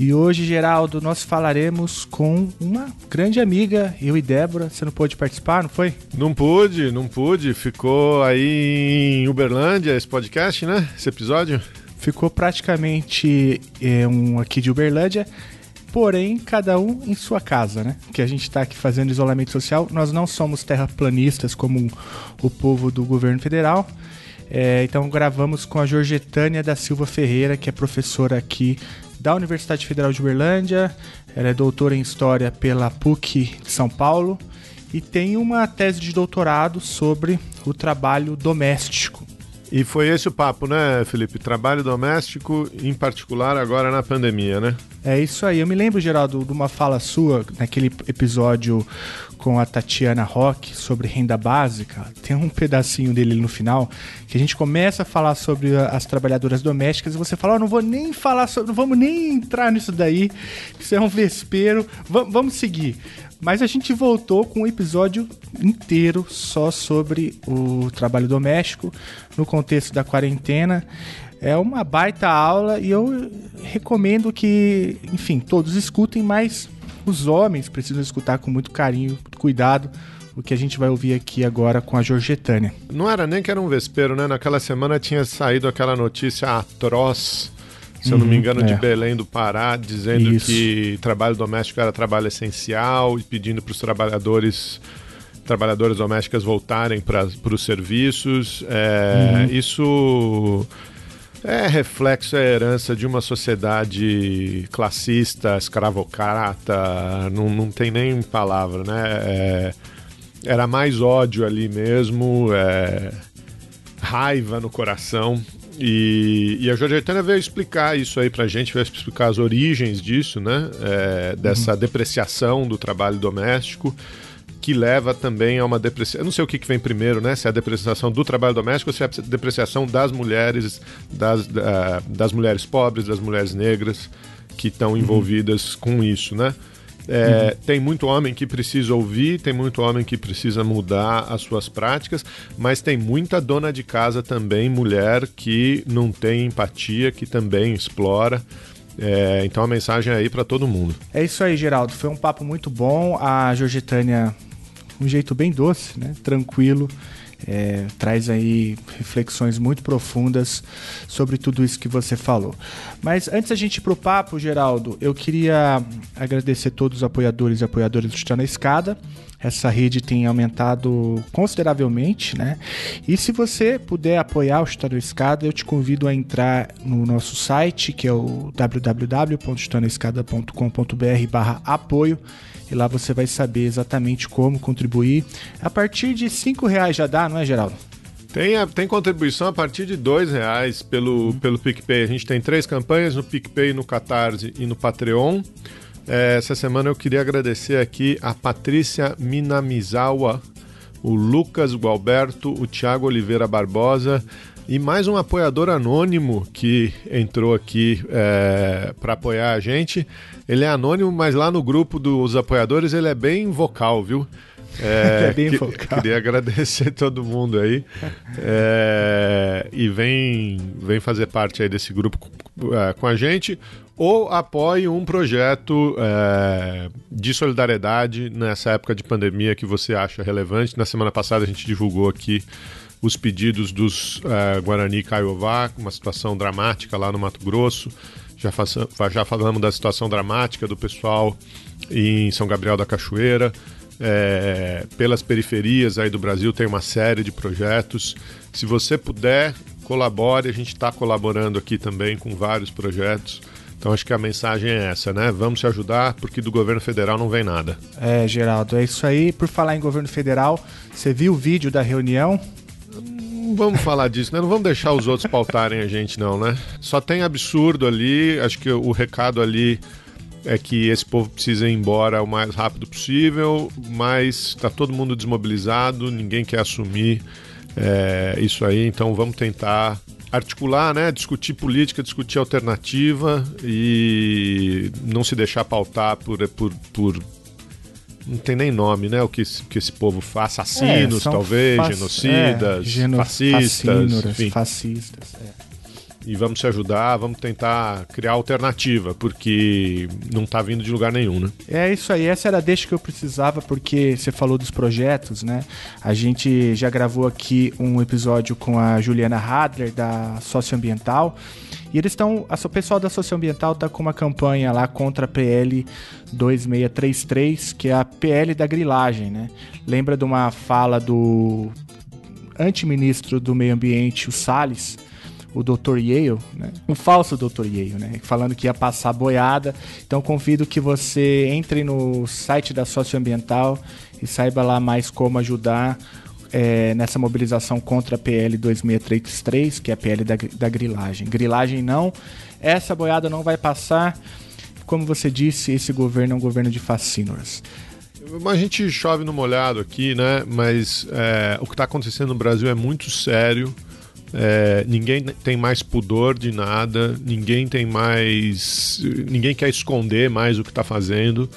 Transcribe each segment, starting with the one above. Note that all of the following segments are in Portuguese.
E hoje, Geraldo, nós falaremos com uma grande amiga, eu e Débora. Você não pôde participar, não foi? Não pude, não pude. Ficou aí em Uberlândia esse podcast, né? Esse episódio. Ficou praticamente é, um aqui de Uberlândia porém cada um em sua casa, né? Que a gente está aqui fazendo isolamento social. Nós não somos terraplanistas como o povo do governo federal. É, então gravamos com a Georgetânia da Silva Ferreira, que é professora aqui da Universidade Federal de Uberlândia. Ela é doutora em História pela PUC de São Paulo e tem uma tese de doutorado sobre o trabalho doméstico. E foi esse o papo, né, Felipe? Trabalho doméstico, em particular agora na pandemia, né? É isso aí. Eu me lembro, Geraldo, de uma fala sua naquele episódio com a Tatiana Rock sobre renda básica. Tem um pedacinho dele no final que a gente começa a falar sobre as trabalhadoras domésticas e você fala: oh, não vou nem falar sobre, não vamos nem entrar nisso daí, isso é um vespeiro. V vamos seguir. Mas a gente voltou com um episódio inteiro só sobre o trabalho doméstico no contexto da quarentena. É uma baita aula e eu recomendo que, enfim, todos escutem, mas os homens precisam escutar com muito carinho, cuidado, o que a gente vai ouvir aqui agora com a Georgetânia. Não era nem que era um vespeiro, né? Naquela semana tinha saído aquela notícia atroz se eu não me uhum, engano, é. de Belém do Pará, dizendo Isso. que trabalho doméstico era trabalho essencial e pedindo para os trabalhadores trabalhadoras domésticas voltarem para os serviços. É, uhum. Isso é reflexo, é herança de uma sociedade classista, escravocrata, não, não tem nem palavra, né? É, era mais ódio ali mesmo, é, raiva no coração. E, e a Georgetana veio explicar isso aí pra gente, veio explicar as origens disso, né? É, dessa uhum. depreciação do trabalho doméstico que leva também a uma depreciação. Eu não sei o que, que vem primeiro, né? Se é a depreciação do trabalho doméstico ou se é a depreciação das mulheres, das, das mulheres pobres, das mulheres negras que estão uhum. envolvidas uhum. com isso, né? É, uhum. Tem muito homem que precisa ouvir, tem muito homem que precisa mudar as suas práticas, mas tem muita dona de casa também, mulher, que não tem empatia, que também explora. É, então a mensagem é aí para todo mundo. É isso aí, Geraldo. Foi um papo muito bom. A Georgitânia, um jeito bem doce, né? Tranquilo é, traz aí reflexões muito profundas sobre tudo isso que você falou. Mas antes da gente ir pro papo, Geraldo, eu queria agradecer todos os apoiadores e apoiadoras do Chutando Escada. Essa rede tem aumentado consideravelmente, né? E se você puder apoiar o Chutando Escada, eu te convido a entrar no nosso site, que é o www.chutanoescada.com.br barra apoio e lá você vai saber exatamente como contribuir. A partir de cinco reais já dá, não é, Geraldo? Tem, tem contribuição a partir de dois reais pelo, uhum. pelo PicPay. A gente tem três campanhas no PicPay, no Catarse e no Patreon. É, essa semana eu queria agradecer aqui a Patrícia Minamizawa, o Lucas Gualberto, o Thiago Oliveira Barbosa e mais um apoiador anônimo que entrou aqui é, para apoiar a gente. Ele é anônimo, mas lá no grupo dos apoiadores ele é bem vocal, viu? É, é bem que, vocal. Queria agradecer todo mundo aí. É, e vem, vem fazer parte aí desse grupo é, com a gente. Ou apoie um projeto é, de solidariedade nessa época de pandemia que você acha relevante. Na semana passada a gente divulgou aqui os pedidos dos uh, Guarani Caiová, uma situação dramática lá no Mato Grosso. Já, faça, já falamos da situação dramática do pessoal em São Gabriel da Cachoeira. É, pelas periferias aí do Brasil tem uma série de projetos. Se você puder, colabore. A gente está colaborando aqui também com vários projetos. Então acho que a mensagem é essa, né? Vamos se ajudar, porque do governo federal não vem nada. É, Geraldo, é isso aí. Por falar em governo federal, você viu o vídeo da reunião vamos falar disso, né? Não vamos deixar os outros pautarem a gente, não, né? Só tem absurdo ali. Acho que o recado ali é que esse povo precisa ir embora o mais rápido possível, mas está todo mundo desmobilizado, ninguém quer assumir é, isso aí, então vamos tentar articular, né, discutir política, discutir alternativa e não se deixar pautar por, por, por não tem nem nome, né? O que, que esse povo faz, assassinos, é, talvez, genocidas, é, geno... fascistas, fascistas. E vamos se ajudar, vamos tentar criar alternativa, porque não está vindo de lugar nenhum, né? É isso aí, essa era a deixa que eu precisava, porque você falou dos projetos, né? A gente já gravou aqui um episódio com a Juliana Hadler, da Socioambiental, e eles estão. O pessoal da Socioambiental está com uma campanha lá contra a PL 2633, que é a PL da grilagem, né? Lembra de uma fala do antiministro do Meio Ambiente, o Salles, o Dr. Yale, né? um falso Dr. Yale, né? falando que ia passar boiada. Então convido que você entre no site da Socioambiental e saiba lá mais como ajudar é, nessa mobilização contra a PL 2633, que é a PL da, da grilagem. Grilagem não, essa boiada não vai passar. Como você disse, esse governo é um governo de fascínoras. A gente chove no molhado aqui, né? Mas é, o que está acontecendo no Brasil é muito sério. É, ninguém tem mais pudor de nada, ninguém tem mais. ninguém quer esconder mais o que está fazendo.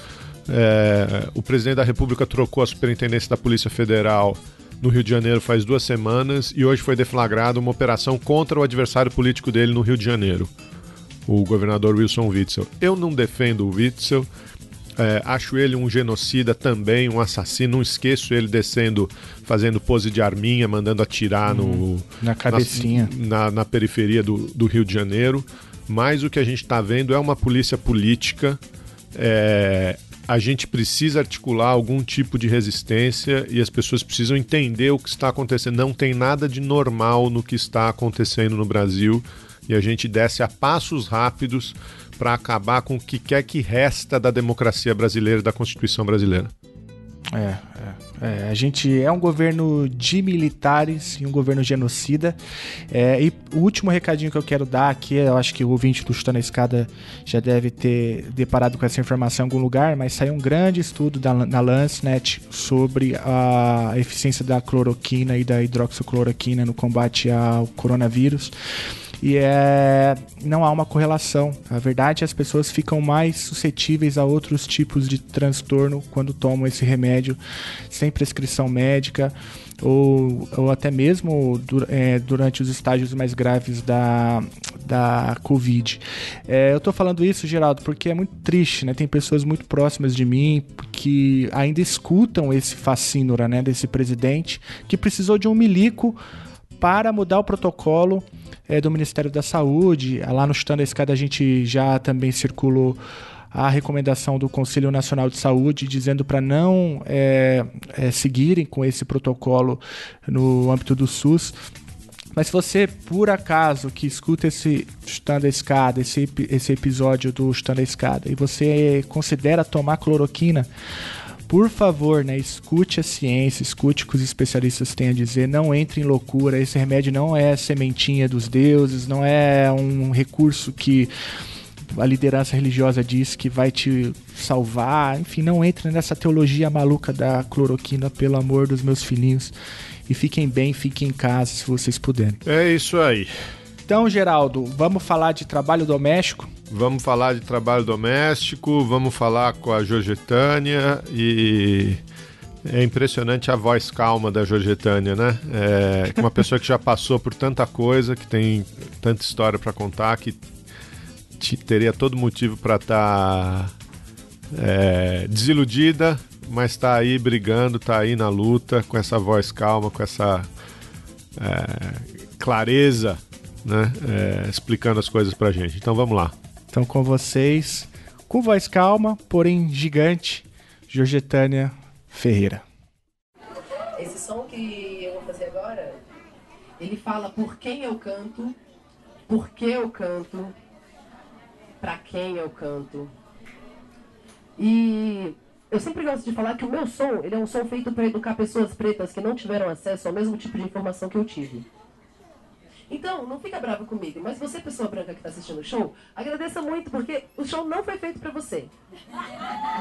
É, o presidente da República trocou a superintendência da Polícia Federal no Rio de Janeiro faz duas semanas e hoje foi deflagrada uma operação contra o adversário político dele no Rio de Janeiro, o governador Wilson Witzel. Eu não defendo o Witzel, é, acho ele um genocida também, um assassino. Não esqueço ele descendo, fazendo pose de arminha, mandando atirar hum, no, na cabecinha. Na, na, na periferia do, do, Rio de Janeiro. Mas o que a gente está vendo é uma polícia política. É, a gente precisa articular algum tipo de resistência e as pessoas precisam entender o que está acontecendo. Não tem nada de normal no que está acontecendo no Brasil e a gente desce a passos rápidos para acabar com o que quer que resta da democracia brasileira e da Constituição brasileira. É, é, é, a gente é um governo de militares e um governo genocida. É, e o último recadinho que eu quero dar aqui, eu acho que o ouvinte do Chutando a Escada já deve ter deparado com essa informação em algum lugar, mas saiu um grande estudo da, na Lancet sobre a eficiência da cloroquina e da hidroxicloroquina no combate ao coronavírus. E é, não há uma correlação. A verdade é as pessoas ficam mais suscetíveis a outros tipos de transtorno quando tomam esse remédio sem prescrição médica ou, ou até mesmo é, durante os estágios mais graves da, da Covid. É, eu estou falando isso, Geraldo, porque é muito triste, né? Tem pessoas muito próximas de mim que ainda escutam esse fascínora, né, desse presidente que precisou de um milico para mudar o protocolo é, do Ministério da Saúde. Lá no Chutando a Escada a gente já também circulou a recomendação do Conselho Nacional de Saúde dizendo para não é, é, seguirem com esse protocolo no âmbito do SUS. Mas se você, por acaso, que escuta esse Chutando a Escada, esse, esse episódio do Chutando a Escada, e você considera tomar cloroquina, por favor, né, escute a ciência, escute o que os especialistas têm a dizer, não entre em loucura. Esse remédio não é sementinha dos deuses, não é um recurso que a liderança religiosa diz que vai te salvar. Enfim, não entre nessa teologia maluca da cloroquina, pelo amor dos meus filhinhos. E fiquem bem, fiquem em casa se vocês puderem. É isso aí. Então, Geraldo, vamos falar de trabalho doméstico? Vamos falar de trabalho doméstico, vamos falar com a Georgetânia e é impressionante a voz calma da Georgetânia, né? É uma pessoa que já passou por tanta coisa, que tem tanta história para contar, que teria todo motivo para estar tá, é, desiludida, mas está aí brigando, está aí na luta, com essa voz calma, com essa é, clareza, né? É, explicando as coisas para gente. Então vamos lá. Então, com vocês, com voz calma, porém gigante, Georgetânia Ferreira. Esse som que eu vou fazer agora, ele fala por quem eu canto, por que eu canto, para quem eu canto. E eu sempre gosto de falar que o meu som, ele é um som feito para educar pessoas pretas que não tiveram acesso ao mesmo tipo de informação que eu tive. Então, não fica bravo comigo, mas você, pessoa branca que está assistindo o show, agradeça muito, porque o show não foi feito para você.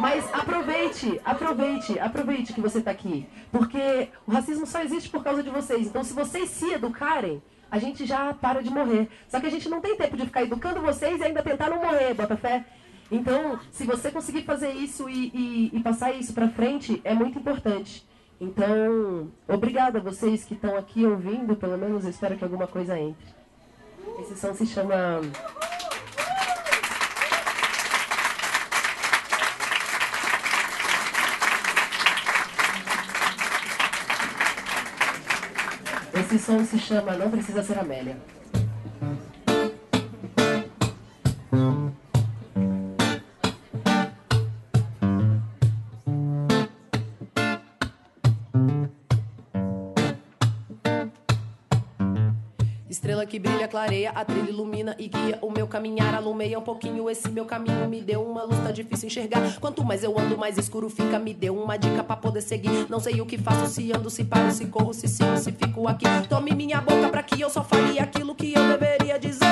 Mas aproveite, aproveite, aproveite que você está aqui. Porque o racismo só existe por causa de vocês. Então, se vocês se educarem, a gente já para de morrer. Só que a gente não tem tempo de ficar educando vocês e ainda tentar não morrer, bota fé. Então, se você conseguir fazer isso e, e, e passar isso para frente, é muito importante. Então, obrigada a vocês que estão aqui ouvindo, pelo menos espero que alguma coisa entre. Esse som se chama Esse som se chama Não Precisa Ser Amélia. Estrela que brilha, clareia, a trilha ilumina e guia o meu caminhar. Alumeia um pouquinho esse meu caminho, me deu uma luz, tá difícil enxergar. Quanto mais eu ando, mais escuro fica. Me deu uma dica pra poder seguir. Não sei o que faço, se ando, se paro, se corro, se sigo, se fico aqui. Tome minha boca pra que eu só fale aquilo que eu deveria dizer.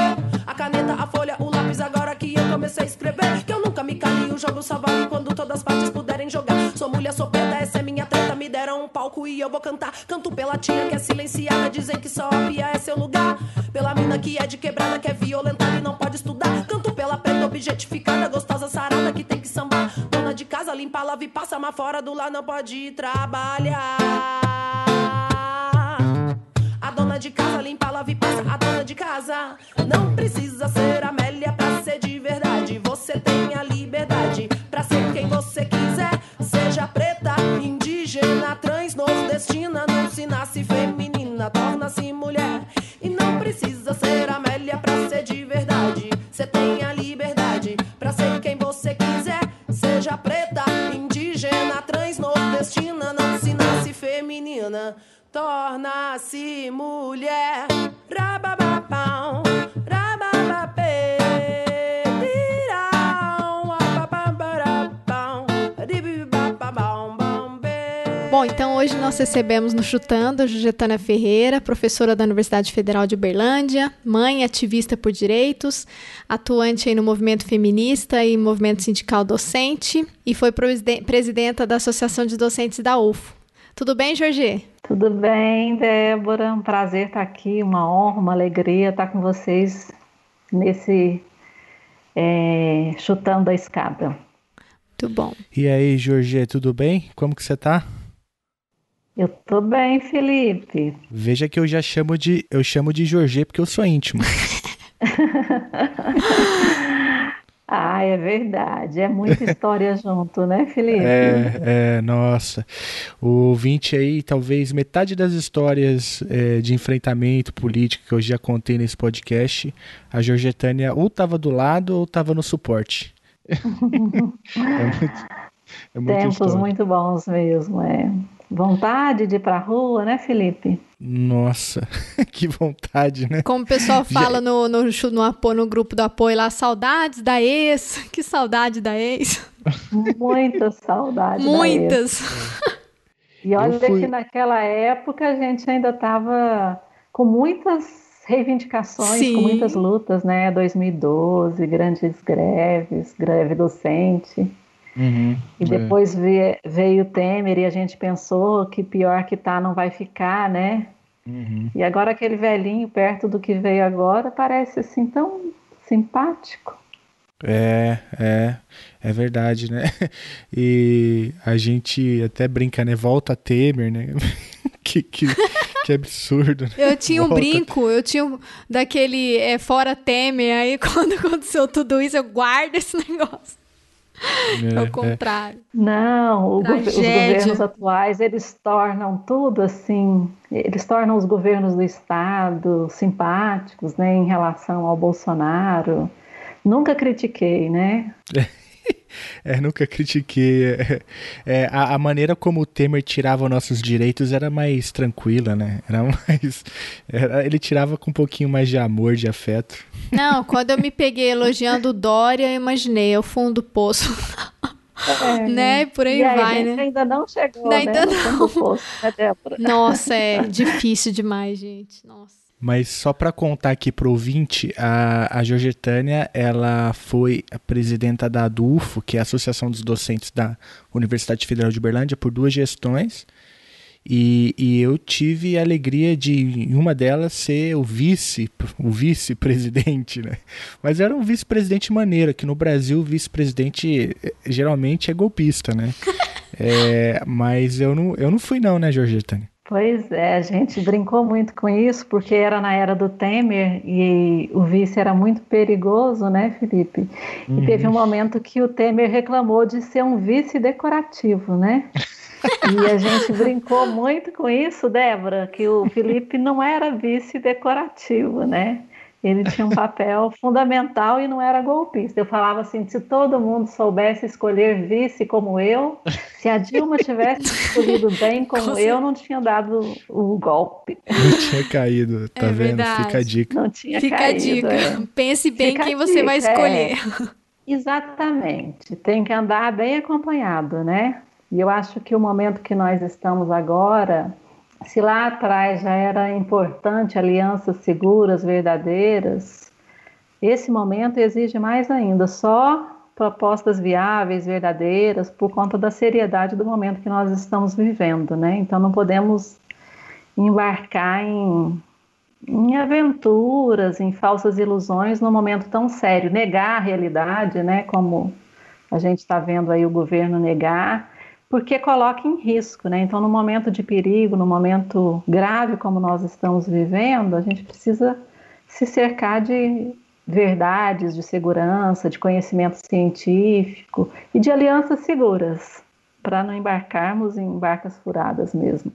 A caneta, a folha, o lápis, agora que eu comecei a escrever. Que eu nunca me cale, o jogo só vale quando todas as partes puderem jogar. Sou mulher, sou palco e eu vou cantar. Canto pela tia que é silenciada, dizem que só a pia é seu lugar. Pela mina que é de quebrada, que é violentada e não pode estudar. Canto pela preta objetificada, gostosa sarada que tem que sambar. Dona de casa, limpa, lava e passa, mas fora do lar não pode trabalhar. A dona de casa limpa, lava e passa. A dona de casa recebemos no Chutando a Jujetana Ferreira, professora da Universidade Federal de Uberlândia, mãe ativista por direitos, atuante aí no movimento feminista e movimento sindical docente e foi presidenta da Associação de Docentes da UFO. Tudo bem, Jorge? Tudo bem, Débora. Um prazer estar aqui, uma honra, uma alegria estar com vocês nesse é, chutando a escada. Muito bom. E aí, Jorge, tudo bem? Como que você está? Eu tô bem, Felipe. Veja que eu já chamo de eu chamo de Jorge porque eu sou íntimo. ah, é verdade. É muita história junto, né, Felipe? É, é, nossa. O ouvinte aí, talvez metade das histórias é, de enfrentamento político que eu já contei nesse podcast, a Jorgetânia ou estava do lado ou estava no suporte. é muito, é Tempos história. muito bons mesmo, é. Vontade de ir pra rua, né, Felipe? Nossa, que vontade, né? Como o pessoal fala no, no, no, apoio, no grupo do apoio lá, saudades da ex. Que saudade da ex. Muitas saudades. Muitas. E olha que naquela época a gente ainda estava com muitas reivindicações, Sim. com muitas lutas, né? 2012, grandes greves, greve docente. Uhum, e é. depois é. veio o Temer e a gente pensou que pior que tá não vai ficar, né? Uhum. E agora aquele velhinho perto do que veio agora parece assim tão simpático. É, é, é verdade, né? E a gente até brinca, né? Volta Temer, né? que, que, que absurdo. Né? Eu tinha Volta. um brinco, eu tinha um, daquele é, fora Temer, aí quando aconteceu tudo isso, eu guardo esse negócio. É, Ao é. contrário. É. Não, os governos atuais, eles tornam tudo assim, eles tornam os governos do Estado simpáticos, né, em relação ao Bolsonaro. Nunca critiquei, né? É, nunca critiquei. É, é, a, a, maneira como o Temer tirava nossos direitos era mais tranquila, né? Era mais. Era, ele tirava com um pouquinho mais de amor, de afeto. Não, quando eu me peguei elogiando o Dória, eu imaginei o fundo do poço. É, né? Por aí, aí vai, né? Ainda não chegou, ainda né? não. Poço, né, Nossa, é difícil demais, gente. Nossa. Mas só para contar aqui pro ouvinte, a, a Georgetânia, ela foi a presidenta da ADUFO, que é a Associação dos Docentes da Universidade Federal de Uberlândia, por duas gestões. E, e, eu tive a alegria de, em uma delas, ser o vice, o vice-presidente, né? Mas era um vice-presidente maneiro, que no Brasil o vice-presidente eh, geralmente é golpista, né? é, mas eu não, eu não fui não, né, Georgetânia? Pois é, a gente brincou muito com isso, porque era na era do Temer e o vice era muito perigoso, né, Felipe? Uhum. E teve um momento que o Temer reclamou de ser um vice decorativo, né? E a gente brincou muito com isso, Débora, que o Felipe não era vice decorativo, né? Ele tinha um papel fundamental e não era golpista. Eu falava assim: se todo mundo soubesse escolher vice como eu, se a Dilma tivesse escolhido bem como eu, não tinha dado o golpe. Não tinha caído, tá é vendo? Verdade. Fica a dica. Não tinha Fica caído, a dica. É. Pense bem Fica quem você vai escolher. É. Exatamente. Tem que andar bem acompanhado, né? E eu acho que o momento que nós estamos agora, se lá atrás já era importante alianças seguras, verdadeiras, esse momento exige mais ainda, só propostas viáveis, verdadeiras, por conta da seriedade do momento que nós estamos vivendo, né? Então não podemos embarcar em, em aventuras, em falsas ilusões num momento tão sério, negar a realidade, né? Como a gente está vendo aí o governo negar porque coloca em risco, né? Então, no momento de perigo, no momento grave como nós estamos vivendo, a gente precisa se cercar de verdades, de segurança, de conhecimento científico e de alianças seguras, para não embarcarmos em barcas furadas mesmo.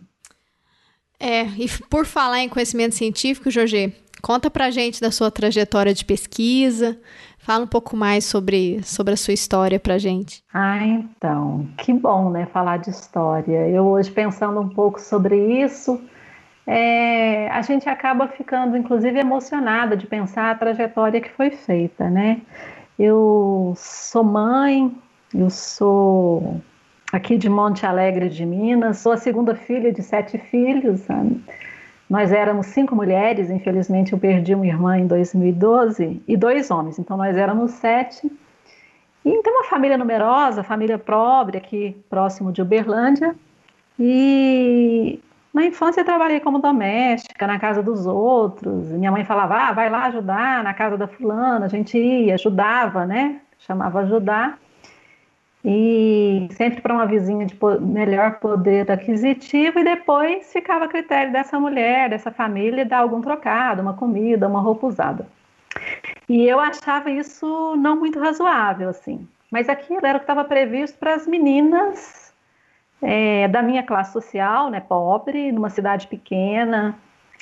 É, e por falar em conhecimento científico, Jorge, conta pra gente da sua trajetória de pesquisa, Fala um pouco mais sobre, sobre a sua história para gente. Ah, então, que bom, né, falar de história. Eu hoje pensando um pouco sobre isso, é, a gente acaba ficando, inclusive, emocionada de pensar a trajetória que foi feita, né? Eu sou mãe, eu sou aqui de Monte Alegre de Minas, sou a segunda filha de sete filhos. Sabe? Nós éramos cinco mulheres, infelizmente eu perdi uma irmã em 2012 e dois homens, então nós éramos sete. E então uma família numerosa, família pobre aqui próximo de Uberlândia. E na infância eu trabalhei como doméstica na casa dos outros. Minha mãe falava: "Ah, vai lá ajudar na casa da fulana". A gente ia, ajudava, né? Chamava ajudar e sempre para uma vizinha de melhor poder aquisitivo, e depois ficava a critério dessa mulher, dessa família, dar algum trocado, uma comida, uma roupa usada. E eu achava isso não muito razoável, assim. Mas aquilo era o que estava previsto para as meninas é, da minha classe social, né, pobre, numa cidade pequena.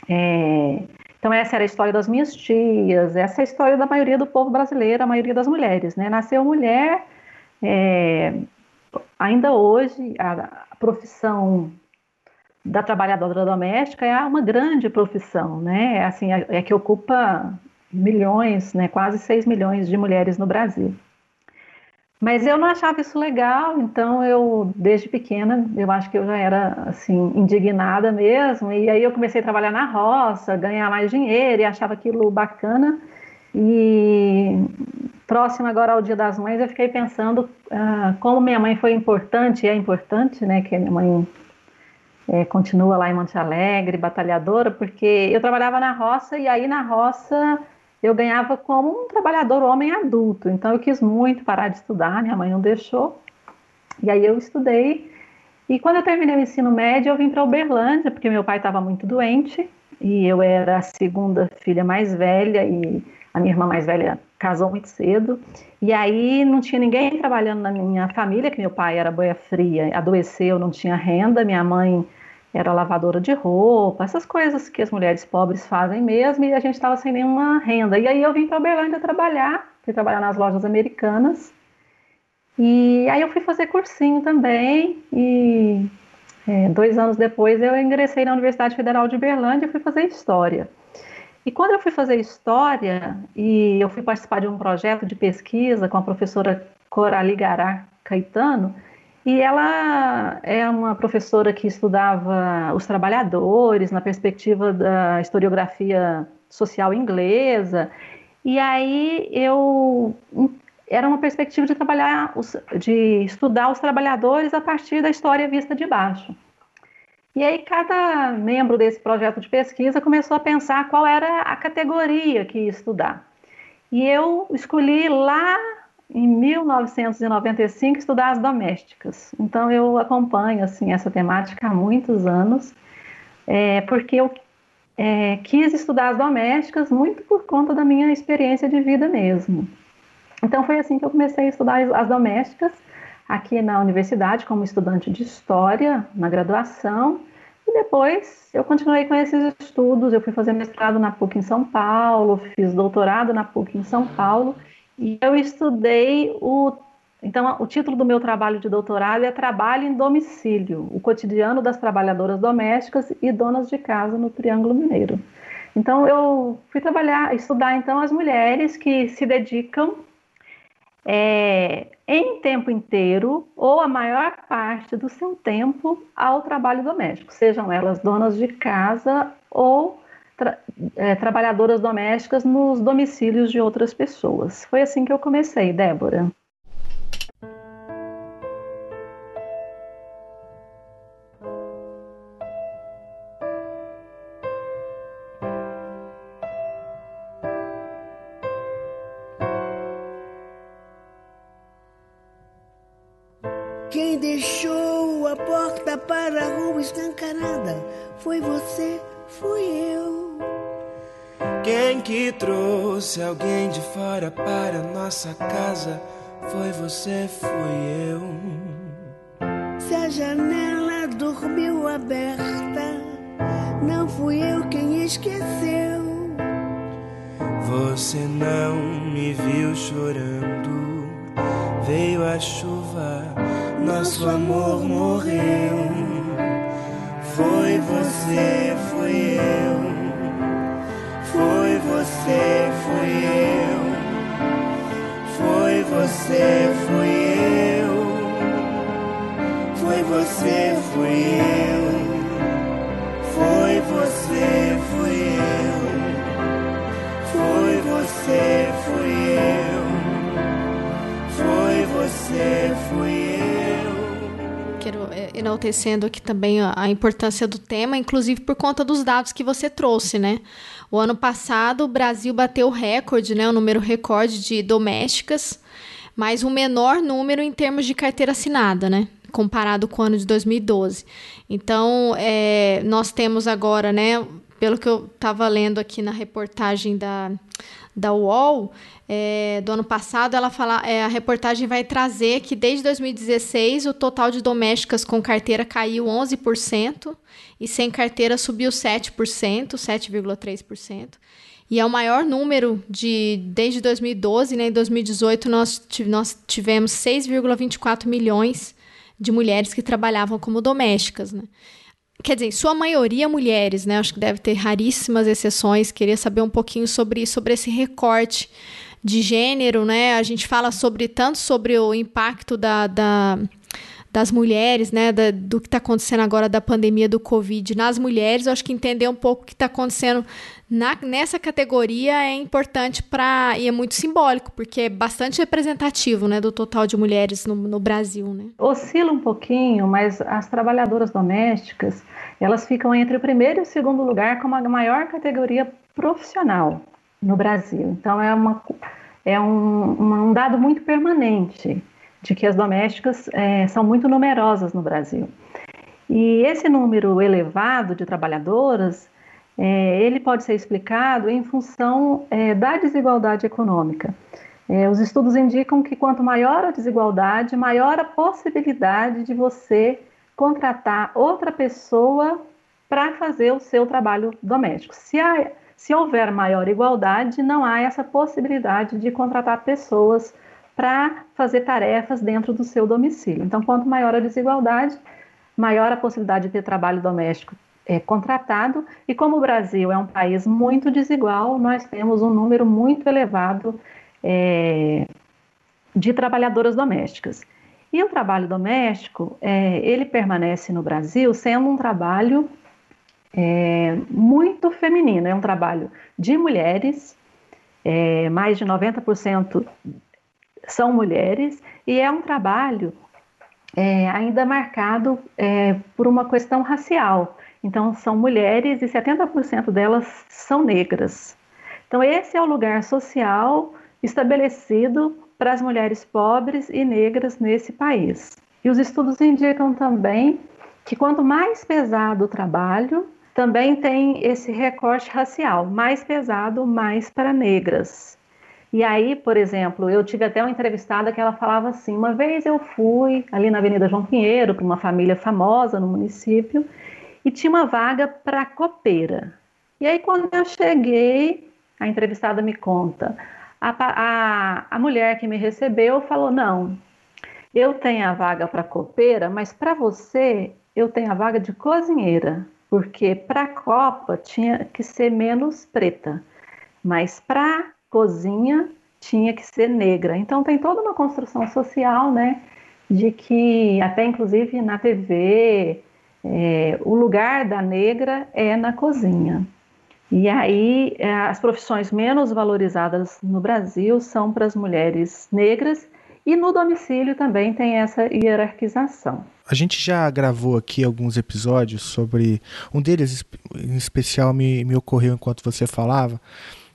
É, então essa era a história das minhas tias, essa é a história da maioria do povo brasileiro, a maioria das mulheres, né? Nasceu mulher, é, ainda hoje, a, a profissão da trabalhadora doméstica é uma grande profissão, né? É, assim, é, é que ocupa milhões, né? Quase 6 milhões de mulheres no Brasil. Mas eu não achava isso legal, então eu, desde pequena, eu acho que eu já era, assim, indignada mesmo, e aí eu comecei a trabalhar na roça, ganhar mais dinheiro, e achava aquilo bacana, e próximo agora ao Dia das Mães, eu fiquei pensando ah, como minha mãe foi importante, e é importante, né, que minha mãe é, continua lá em Monte Alegre, batalhadora, porque eu trabalhava na roça e aí na roça eu ganhava como um trabalhador homem adulto. Então eu quis muito parar de estudar, minha mãe não deixou. E aí eu estudei. E quando eu terminei o ensino médio, eu vim para Uberlândia, porque meu pai estava muito doente e eu era a segunda filha mais velha e a minha irmã mais velha casou muito cedo. E aí não tinha ninguém trabalhando na minha família, que meu pai era boia fria, adoeceu, não tinha renda, minha mãe era lavadora de roupa, essas coisas que as mulheres pobres fazem mesmo, e a gente estava sem nenhuma renda. E aí eu vim para Uberlândia trabalhar, fui trabalhar nas lojas americanas. E aí eu fui fazer cursinho também, e é, dois anos depois eu ingressei na Universidade Federal de Uberlândia e fui fazer História. E quando eu fui fazer história e eu fui participar de um projeto de pesquisa com a professora Coralie Gará Caetano, E ela é uma professora que estudava os trabalhadores na perspectiva da historiografia social inglesa. E aí eu era uma perspectiva de trabalhar, de estudar os trabalhadores a partir da história vista de baixo. E aí cada membro desse projeto de pesquisa começou a pensar qual era a categoria que ia estudar. E eu escolhi lá em 1995 estudar as domésticas. Então eu acompanho assim essa temática há muitos anos, é, porque eu é, quis estudar as domésticas muito por conta da minha experiência de vida mesmo. Então foi assim que eu comecei a estudar as domésticas aqui na universidade como estudante de história na graduação e depois eu continuei com esses estudos. Eu fui fazer mestrado na PUC em São Paulo, fiz doutorado na PUC em São Paulo e eu estudei o. Então, o título do meu trabalho de doutorado é Trabalho em Domicílio: O Cotidiano das Trabalhadoras Domésticas e Donas de Casa no Triângulo Mineiro. Então, eu fui trabalhar, estudar então as mulheres que se dedicam é, em tempo inteiro ou a maior parte do seu tempo ao trabalho doméstico, sejam elas donas de casa ou tra é, trabalhadoras domésticas nos domicílios de outras pessoas. Foi assim que eu comecei, Débora. Trouxe alguém de fora para nossa casa foi você, fui eu. Se a janela dormiu aberta, não fui eu quem esqueceu. Você não me viu chorando, veio a chuva nosso amor morreu. Foi você, foi eu. Foi você, você, foi eu. Foi você, foi eu. Foi você, foi eu. Foi você, foi eu. Foi você, fui eu quero é, enaltecendo aqui também a importância do tema, inclusive por conta dos dados que você trouxe, né? O ano passado o Brasil bateu o recorde, né? O número recorde de domésticas, mas o menor número em termos de carteira assinada, né? Comparado com o ano de 2012. Então, é, nós temos agora, né? Pelo que eu estava lendo aqui na reportagem da, da UOL, é, do ano passado, ela fala, é, a reportagem vai trazer que desde 2016 o total de domésticas com carteira caiu 11% e sem carteira subiu 7%, 7,3%. E é o maior número de desde 2012, né? Em 2018 nós, nós tivemos 6,24 milhões de mulheres que trabalhavam como domésticas, né? Quer dizer, sua maioria mulheres, né? Acho que deve ter raríssimas exceções. Queria saber um pouquinho sobre, sobre esse recorte de gênero, né? A gente fala sobre tanto sobre o impacto da, da das mulheres, né, da, do que está acontecendo agora da pandemia do Covid nas mulheres, eu acho que entender um pouco o que está acontecendo na, nessa categoria é importante para e é muito simbólico, porque é bastante representativo, né, do total de mulheres no, no Brasil, né? Oscila um pouquinho, mas as trabalhadoras domésticas, elas ficam entre o primeiro e o segundo lugar como a maior categoria profissional no Brasil. Então é, uma, é um, um dado muito permanente de que as domésticas é, são muito numerosas no Brasil. E esse número elevado de trabalhadoras, é, ele pode ser explicado em função é, da desigualdade econômica. É, os estudos indicam que quanto maior a desigualdade, maior a possibilidade de você contratar outra pessoa para fazer o seu trabalho doméstico. Se a se houver maior igualdade, não há essa possibilidade de contratar pessoas para fazer tarefas dentro do seu domicílio. Então, quanto maior a desigualdade, maior a possibilidade de ter trabalho doméstico é, contratado. E como o Brasil é um país muito desigual, nós temos um número muito elevado é, de trabalhadoras domésticas. E o trabalho doméstico, é, ele permanece no Brasil sendo um trabalho é, muito feminino, é um trabalho de mulheres, é, mais de 90% são mulheres, e é um trabalho é, ainda marcado por uma questão racial. Então, são mulheres e 70% delas são negras. Então, esse é o lugar social estabelecido para as mulheres pobres e negras nesse país. E os estudos indicam também que quanto mais pesado o trabalho, também tem esse recorte racial, mais pesado, mais para negras. E aí, por exemplo, eu tive até uma entrevistada que ela falava assim: uma vez eu fui ali na Avenida João Pinheiro para uma família famosa no município e tinha uma vaga para copeira. E aí, quando eu cheguei, a entrevistada me conta: a, a, a mulher que me recebeu falou: Não, eu tenho a vaga para copeira, mas para você eu tenho a vaga de cozinheira, porque para copa tinha que ser menos preta, mas para cozinha tinha que ser negra. Então tem toda uma construção social, né? De que até inclusive na TV é, o lugar da negra é na cozinha. E aí, é, as profissões menos valorizadas no Brasil são para as mulheres negras e no domicílio também tem essa hierarquização. A gente já gravou aqui alguns episódios sobre. Um deles em especial me, me ocorreu enquanto você falava,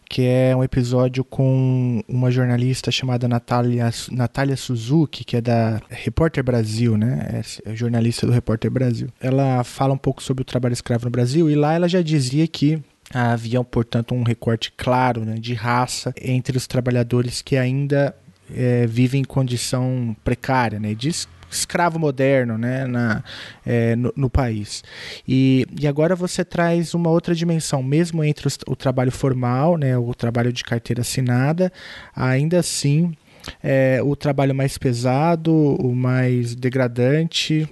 que é um episódio com uma jornalista chamada Natália, Natália Suzuki, que é da Repórter Brasil, né? É jornalista do Repórter Brasil. Ela fala um pouco sobre o trabalho escravo no Brasil e lá ela já dizia que Havia, portanto, um recorte claro né, de raça entre os trabalhadores que ainda é, vivem em condição precária, né, de escravo moderno né, na, é, no, no, país. E, e agora você traz uma outra dimensão, mesmo entre o trabalho formal, né, o trabalho de carteira assinada, ainda assim é, o trabalho mais pesado, o mais degradante,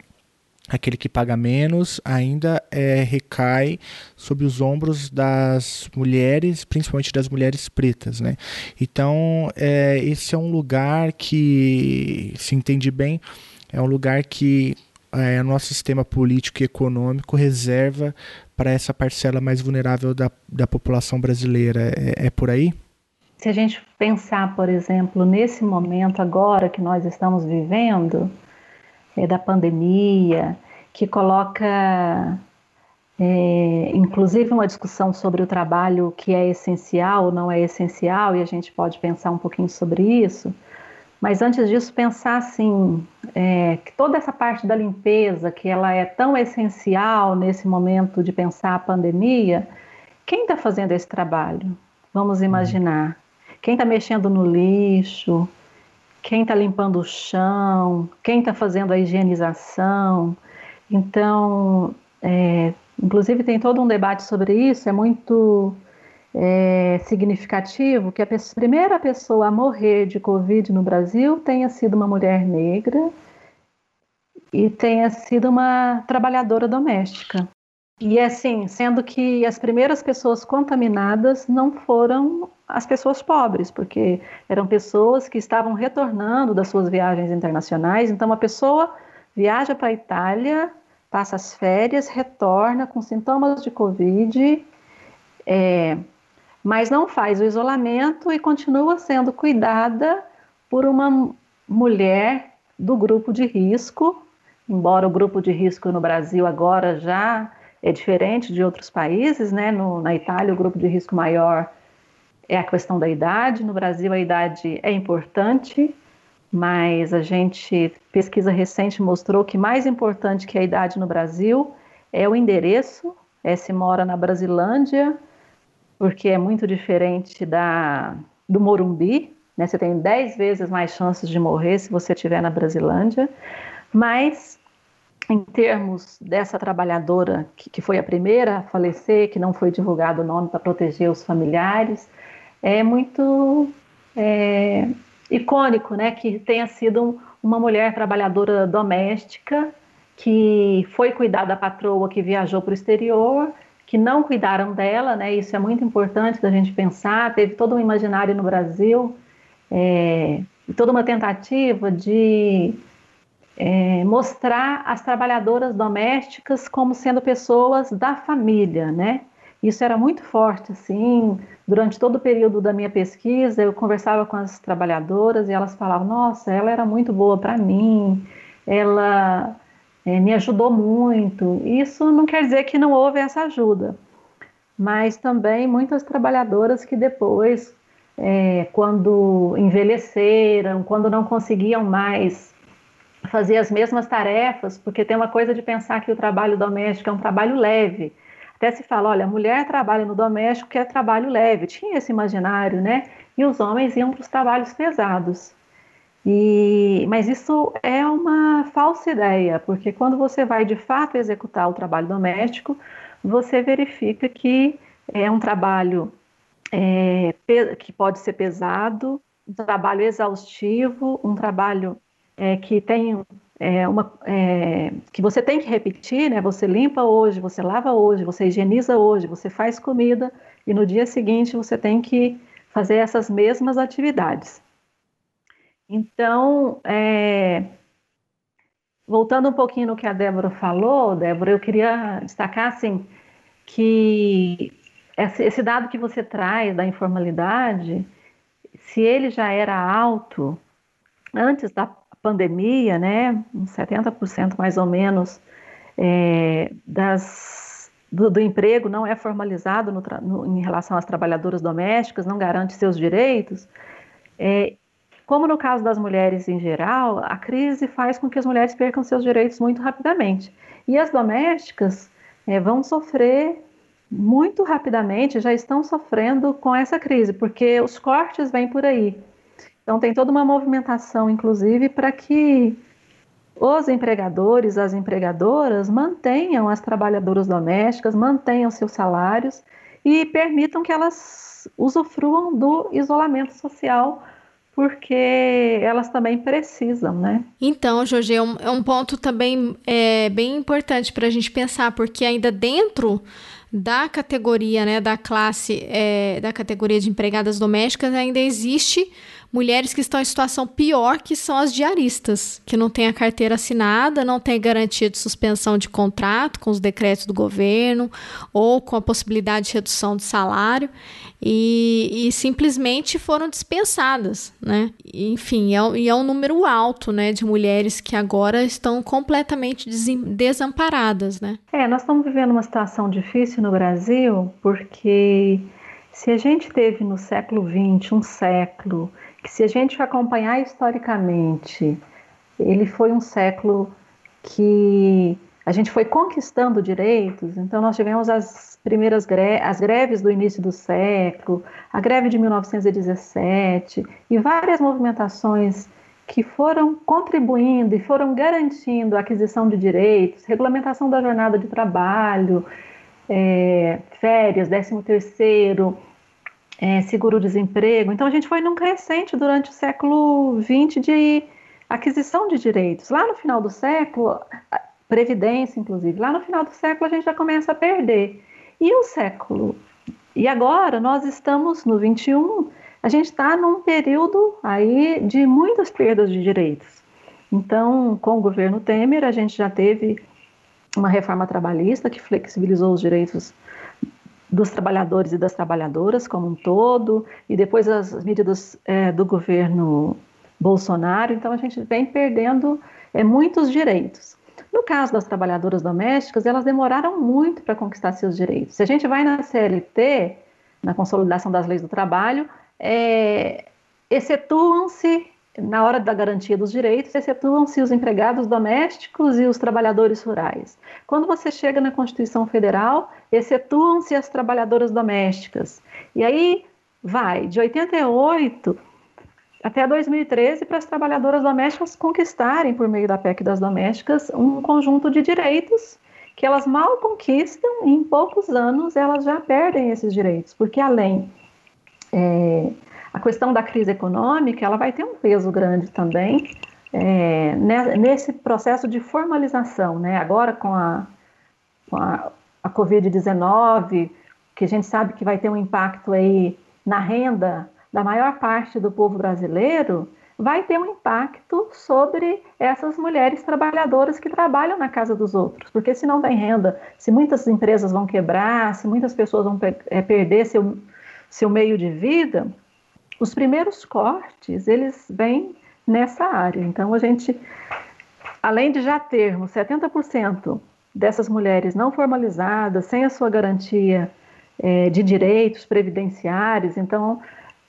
aquele que paga menos ainda é, recai sobre os ombros das mulheres, principalmente das mulheres pretas, né? Então é, esse é um lugar que, se entende bem, é um lugar que é, o nosso sistema político e econômico reserva para essa parcela mais vulnerável da, da população brasileira. É, é por aí? Se a gente pensar, por exemplo, nesse momento agora que nós estamos vivendo, é, da pandemia, que coloca é, inclusive uma discussão sobre o trabalho que é essencial ou não é essencial, e a gente pode pensar um pouquinho sobre isso. Mas antes disso, pensar assim, é, que toda essa parte da limpeza, que ela é tão essencial nesse momento de pensar a pandemia, quem está fazendo esse trabalho? Vamos imaginar. Quem está mexendo no lixo? quem está limpando o chão, quem está fazendo a higienização. Então, é, inclusive tem todo um debate sobre isso, é muito é, significativo que a primeira pessoa a morrer de Covid no Brasil tenha sido uma mulher negra e tenha sido uma trabalhadora doméstica. E assim, sendo que as primeiras pessoas contaminadas não foram as pessoas pobres, porque eram pessoas que estavam retornando das suas viagens internacionais. Então, uma pessoa viaja para a Itália, passa as férias, retorna com sintomas de Covid, é, mas não faz o isolamento e continua sendo cuidada por uma mulher do grupo de risco, embora o grupo de risco no Brasil agora já é diferente de outros países, né? No, na Itália, o grupo de risco maior é a questão da idade. No Brasil, a idade é importante, mas a gente, pesquisa recente mostrou que mais importante que a idade no Brasil é o endereço, é se mora na Brasilândia, porque é muito diferente da, do Morumbi, né? Você tem 10 vezes mais chances de morrer se você estiver na Brasilândia, mas em termos dessa trabalhadora que, que, foi a primeira a falecer, que não foi divulgado o nome para proteger os familiares, é muito é, icônico, né, que tenha sido um, uma mulher trabalhadora doméstica que foi cuidar da patroa que viajou para o exterior, que não cuidaram dela, né? Isso é muito importante da gente pensar. Teve todo um imaginário no Brasil, é, toda uma tentativa de mostrar as trabalhadoras domésticas como sendo pessoas da família, né? Isso era muito forte, assim, durante todo o período da minha pesquisa, eu conversava com as trabalhadoras e elas falavam: Nossa, ela era muito boa para mim, ela é, me ajudou muito. Isso não quer dizer que não houve essa ajuda, mas também muitas trabalhadoras que depois, é, quando envelheceram, quando não conseguiam mais fazer as mesmas tarefas, porque tem uma coisa de pensar que o trabalho doméstico é um trabalho leve. Até se fala, olha, a mulher trabalha no doméstico que é trabalho leve. Tinha esse imaginário, né? E os homens iam para os trabalhos pesados. E, mas isso é uma falsa ideia, porque quando você vai de fato executar o trabalho doméstico, você verifica que é um trabalho é, que pode ser pesado, um trabalho exaustivo, um trabalho é, que tem é, uma é, que você tem que repetir, né? Você limpa hoje, você lava hoje, você higieniza hoje, você faz comida e no dia seguinte você tem que fazer essas mesmas atividades. Então, é, voltando um pouquinho no que a Débora falou, Débora, eu queria destacar assim que esse dado que você traz da informalidade, se ele já era alto antes da pandemia, né, uns 70% mais ou menos é, das, do, do, emprego não é formalizado no, no, em relação às trabalhadoras domésticas, não garante seus direitos. É, como no caso das mulheres em geral, a crise faz com que as mulheres percam seus direitos muito rapidamente. E as domésticas é, vão sofrer muito rapidamente, já estão sofrendo com essa crise, porque os cortes vêm por aí. Então, tem toda uma movimentação, inclusive, para que os empregadores, as empregadoras mantenham as trabalhadoras domésticas, mantenham seus salários e permitam que elas usufruam do isolamento social, porque elas também precisam, né? Então, Jorge, é um, é um ponto também é, bem importante para a gente pensar, porque ainda dentro da categoria, né, da classe, é, da categoria de empregadas domésticas, ainda existe mulheres que estão em situação pior, que são as diaristas, que não têm a carteira assinada, não têm garantia de suspensão de contrato com os decretos do governo ou com a possibilidade de redução de salário e, e simplesmente foram dispensadas, né? Enfim, é, é um número alto, né, de mulheres que agora estão completamente desamparadas, né? É, nós estamos vivendo uma situação difícil no Brasil porque se a gente teve no século XX um século que se a gente acompanhar historicamente, ele foi um século que a gente foi conquistando direitos, então nós tivemos as primeiras gre as greves do início do século, a greve de 1917 e várias movimentações que foram contribuindo e foram garantindo a aquisição de direitos, regulamentação da jornada de trabalho, é, férias, 13 terceiro, é, seguro-desemprego. Então, a gente foi num crescente durante o século XX de aquisição de direitos. Lá no final do século, previdência, inclusive, lá no final do século a gente já começa a perder. E o século? E agora nós estamos no 21, a gente está num período aí de muitas perdas de direitos. Então, com o governo Temer, a gente já teve uma reforma trabalhista que flexibilizou os direitos dos trabalhadores e das trabalhadoras como um todo, e depois as medidas é, do governo Bolsonaro. Então, a gente vem perdendo é, muitos direitos. No caso das trabalhadoras domésticas, elas demoraram muito para conquistar seus direitos. Se a gente vai na CLT, na consolidação das leis do trabalho, é, excetuam-se na hora da garantia dos direitos, excetuam-se os empregados domésticos e os trabalhadores rurais. Quando você chega na Constituição Federal, excetuam-se as trabalhadoras domésticas. E aí vai de 88 até 2013 para as trabalhadoras domésticas conquistarem, por meio da PEC das domésticas, um conjunto de direitos que elas mal conquistam e em poucos anos elas já perdem esses direitos, porque além é, a questão da crise econômica ela vai ter um peso grande também é, nesse processo de formalização, né? Agora com a, com a, a Covid-19, que a gente sabe que vai ter um impacto aí na renda da maior parte do povo brasileiro, vai ter um impacto sobre essas mulheres trabalhadoras que trabalham na casa dos outros, porque se não tem renda, se muitas empresas vão quebrar, se muitas pessoas vão é, perder seu, seu meio de vida, os primeiros cortes eles vêm nessa área. Então a gente, além de já termos 70% dessas mulheres não formalizadas, sem a sua garantia é, de direitos previdenciários, então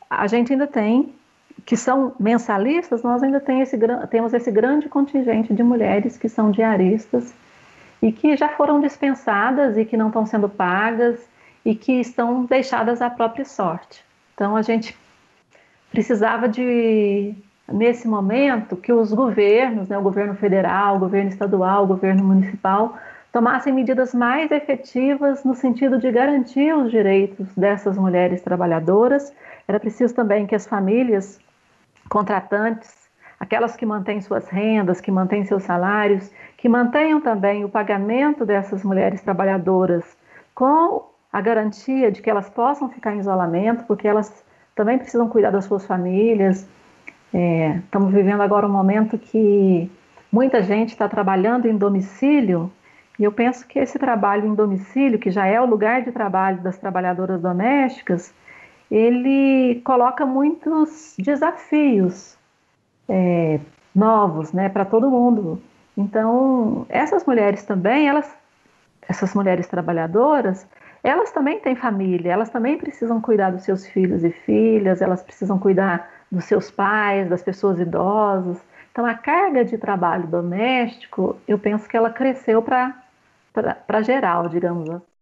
a gente ainda tem que são mensalistas, nós ainda tem esse, temos esse grande contingente de mulheres que são diaristas e que já foram dispensadas e que não estão sendo pagas e que estão deixadas à própria sorte. Então a gente precisava de nesse momento que os governos, né, o governo federal, o governo estadual, o governo municipal tomassem medidas mais efetivas no sentido de garantir os direitos dessas mulheres trabalhadoras. Era preciso também que as famílias contratantes, aquelas que mantêm suas rendas, que mantêm seus salários, que mantenham também o pagamento dessas mulheres trabalhadoras com a garantia de que elas possam ficar em isolamento, porque elas também precisam cuidar das suas famílias. É, estamos vivendo agora um momento que muita gente está trabalhando em domicílio, e eu penso que esse trabalho em domicílio, que já é o lugar de trabalho das trabalhadoras domésticas, ele coloca muitos desafios é, novos né, para todo mundo. Então, essas mulheres também, elas, essas mulheres trabalhadoras, elas também têm família, elas também precisam cuidar dos seus filhos e filhas, elas precisam cuidar dos seus pais, das pessoas idosas. Então, a carga de trabalho doméstico, eu penso que ela cresceu para geral, digamos assim.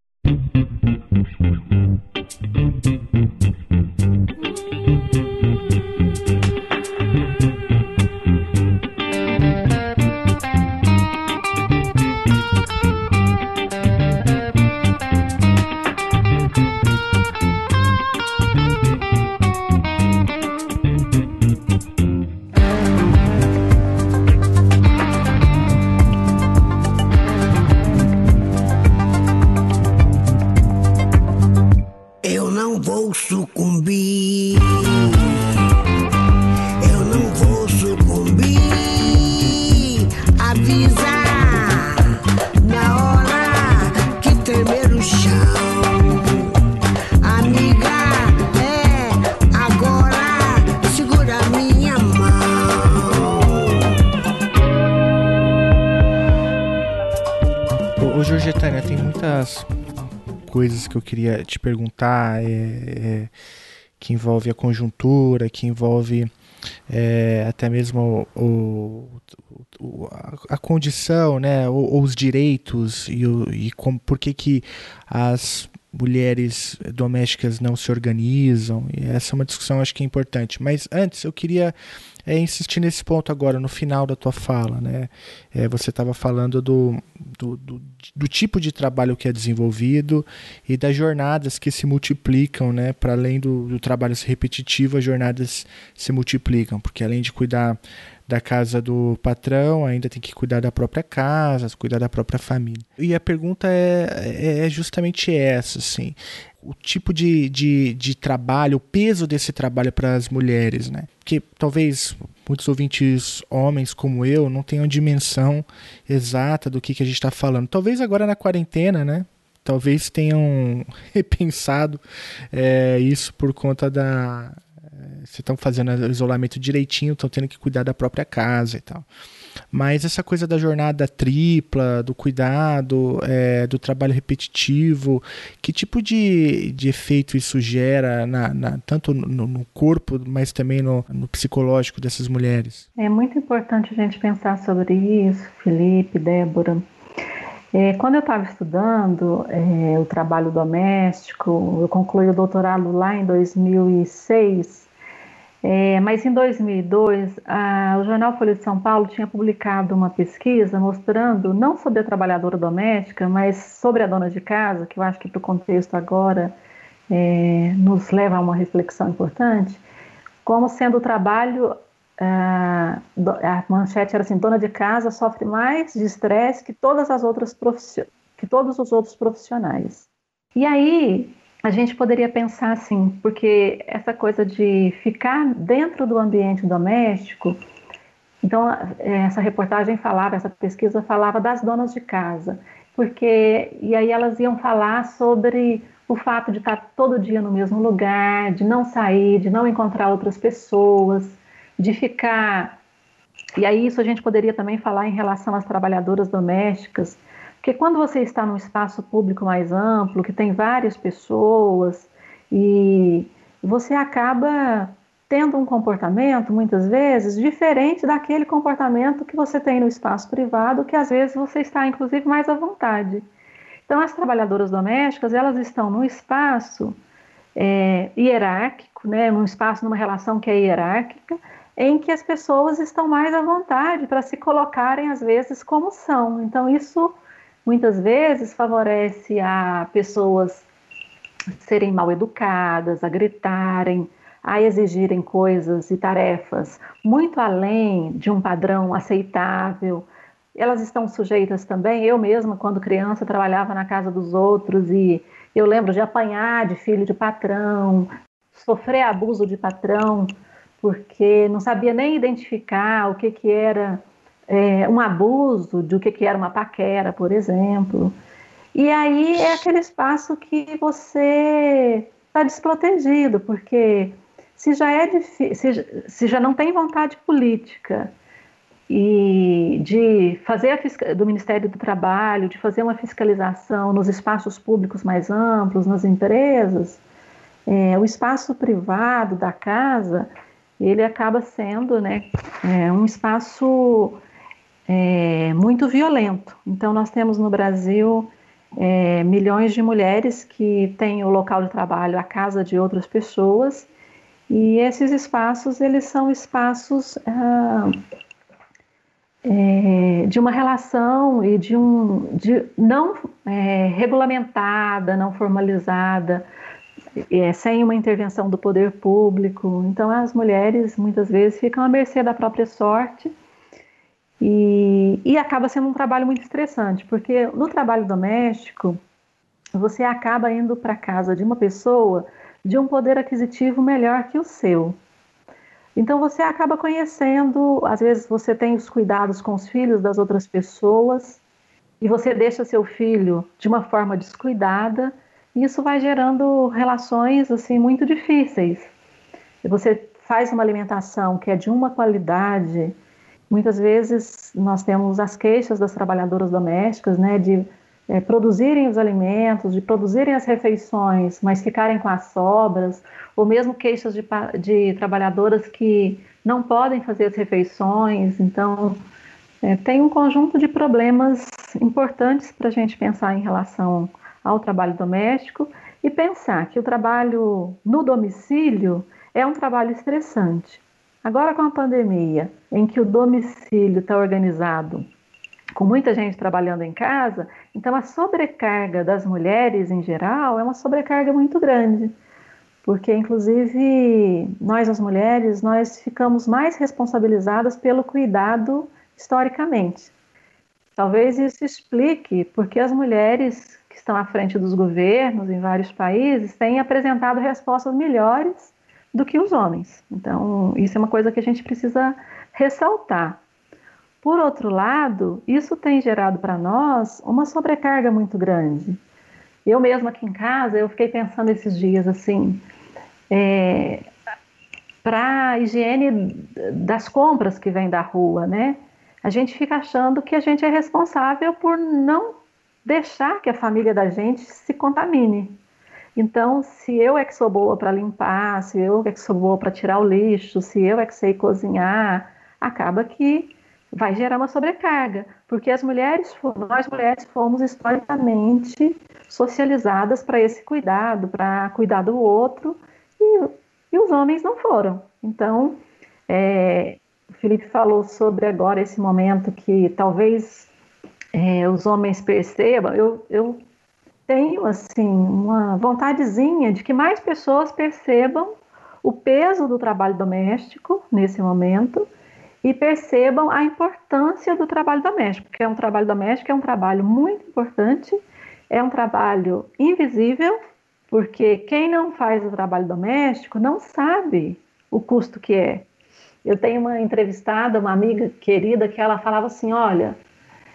Que eu queria te perguntar, é, é, que envolve a conjuntura, que envolve é, até mesmo o, o, a, condição, né, ou, os direitos e, e por que, que as mulheres domésticas não se organizam. E essa é uma discussão acho que é importante. Mas antes eu queria é, insistir nesse ponto agora, no final da tua fala. Né? É, você estava falando do, do, do, do, tipo de trabalho que é desenvolvido e das jornadas que se multiplicam, né? para além do, do trabalho repetitivo, as jornadas se multiplicam, porque além de cuidar da casa do patrão, ainda tem que cuidar da própria casa, cuidar da própria família. E a pergunta é, é, é justamente essa, assim, o tipo de, de, de trabalho, o peso desse trabalho para as mulheres, né? Que talvez muitos ouvintes homens como eu não tenham dimensão exata do que, que a gente está falando. Talvez agora na quarentena, né? Talvez tenham repensado é, isso por conta da, vocês estão fazendo isolamento direitinho, estão tendo que cuidar da própria casa e tal. Mas essa coisa da jornada tripla, do cuidado, é, do trabalho repetitivo, que tipo de, de efeito isso gera, na, na tanto no, no, corpo, mas também no, no psicológico dessas mulheres? É muito importante a gente pensar sobre isso, Felipe, Débora. É, quando eu estava estudando é, o trabalho doméstico, eu concluí o doutorado lá em 2006 é, mas em 2002, a, o jornal Folha de São Paulo tinha publicado uma pesquisa mostrando, não sobre a trabalhadora doméstica, mas sobre a dona de casa, que eu acho que para o contexto agora é, nos leva a uma reflexão importante, como sendo o trabalho, a, manchete era assim, dona de casa sofre mais de estresse que todas as outras que todos os outros profissionais. E aí a gente poderia pensar assim, porque essa coisa de ficar dentro do ambiente doméstico, então essa reportagem falava, essa pesquisa falava das donas de casa, porque e aí elas iam falar sobre o fato de estar todo dia no mesmo lugar, de não sair, de não encontrar outras pessoas, de ficar. E aí isso a gente poderia também falar em relação às trabalhadoras domésticas, porque quando você está num espaço público mais amplo, que tem várias pessoas, e você acaba tendo um comportamento, muitas vezes, diferente daquele comportamento que você tem no espaço privado, que às vezes você está, inclusive, mais à vontade. Então, as trabalhadoras domésticas, elas estão num espaço é, hierárquico, né, num espaço, numa relação que é hierárquica, em que as pessoas estão mais à vontade para se colocarem, às vezes, como são. Então, isso, muitas vezes, favorece a pessoas serem mal educadas, a gritarem, a exigirem coisas e tarefas muito além de um padrão aceitável, elas estão sujeitas também. Eu mesma, quando criança, trabalhava na casa dos outros e eu lembro de apanhar de filho de patrão, sofrer abuso de patrão, porque não sabia nem identificar o que, que era é, um abuso, de o que, que era uma paquera, por exemplo. E aí é aquele espaço que você está desprotegido, porque se já é difícil, se, se já não tem vontade política, e de fazer a do Ministério do Trabalho, de fazer uma fiscalização nos espaços públicos mais amplos, nas empresas, é, o espaço privado da casa, ele acaba sendo né, é, um espaço é, muito violento. Então, nós temos no Brasil é, milhões de mulheres que têm o local de trabalho a casa de outras pessoas, e esses espaços, eles são espaços... Ah, é, de uma relação e de um de não é, regulamentada, não formalizada, é, sem uma intervenção do poder público. Então as mulheres muitas vezes ficam à mercê da própria sorte e, e acaba sendo um trabalho muito estressante, porque no trabalho doméstico você acaba indo para casa de uma pessoa de um poder aquisitivo melhor que o seu. Então você acaba conhecendo, às vezes você tem os cuidados com os filhos das outras pessoas e você deixa seu filho de uma forma descuidada, e isso vai gerando relações assim muito difíceis. Você faz uma alimentação que é de uma qualidade, muitas vezes nós temos as queixas das trabalhadoras domésticas, né, de é, produzirem os alimentos, de produzirem as refeições, mas ficarem com as sobras, ou mesmo queixas de, de trabalhadoras que não podem fazer as refeições. Então, é, tem um conjunto de problemas importantes para a gente pensar em relação ao trabalho doméstico e pensar que o trabalho no domicílio é um trabalho estressante. Agora, com a pandemia, em que o domicílio está organizado com muita gente trabalhando em casa, então a sobrecarga das mulheres em geral é uma sobrecarga muito grande, porque inclusive nós as mulheres nós ficamos mais responsabilizadas pelo cuidado historicamente. Talvez isso explique porque as mulheres que estão à frente dos governos em vários países têm apresentado respostas melhores do que os homens. Então, isso é uma coisa que a gente precisa ressaltar. Por outro lado, isso tem gerado para nós uma sobrecarga muito grande. Eu mesma aqui em casa, eu fiquei pensando esses dias assim, é, para a higiene das compras que vem da rua, né? A gente fica achando que a gente é responsável por não deixar que a família da gente se contamine. Então, se eu é que sou boa para limpar, se eu é que sou boa para tirar o lixo, se eu é que sei cozinhar, acaba que vai gerar uma sobrecarga, porque as mulheres, nós mulheres fomos historicamente socializadas para esse cuidado, para cuidar do outro, e, e, os homens não foram. Então, é, o Felipe falou sobre agora esse momento que talvez é, os homens percebam, eu, eu tenho assim uma vontadezinha de que mais pessoas percebam o peso do trabalho doméstico nesse momento e percebam a importância do trabalho doméstico, porque é um trabalho doméstico, é um trabalho muito importante, é um trabalho invisível, Porque quem não faz o trabalho doméstico não sabe o custo que é. Eu tenho uma entrevistada, uma amiga querida, que ela falava assim: olha,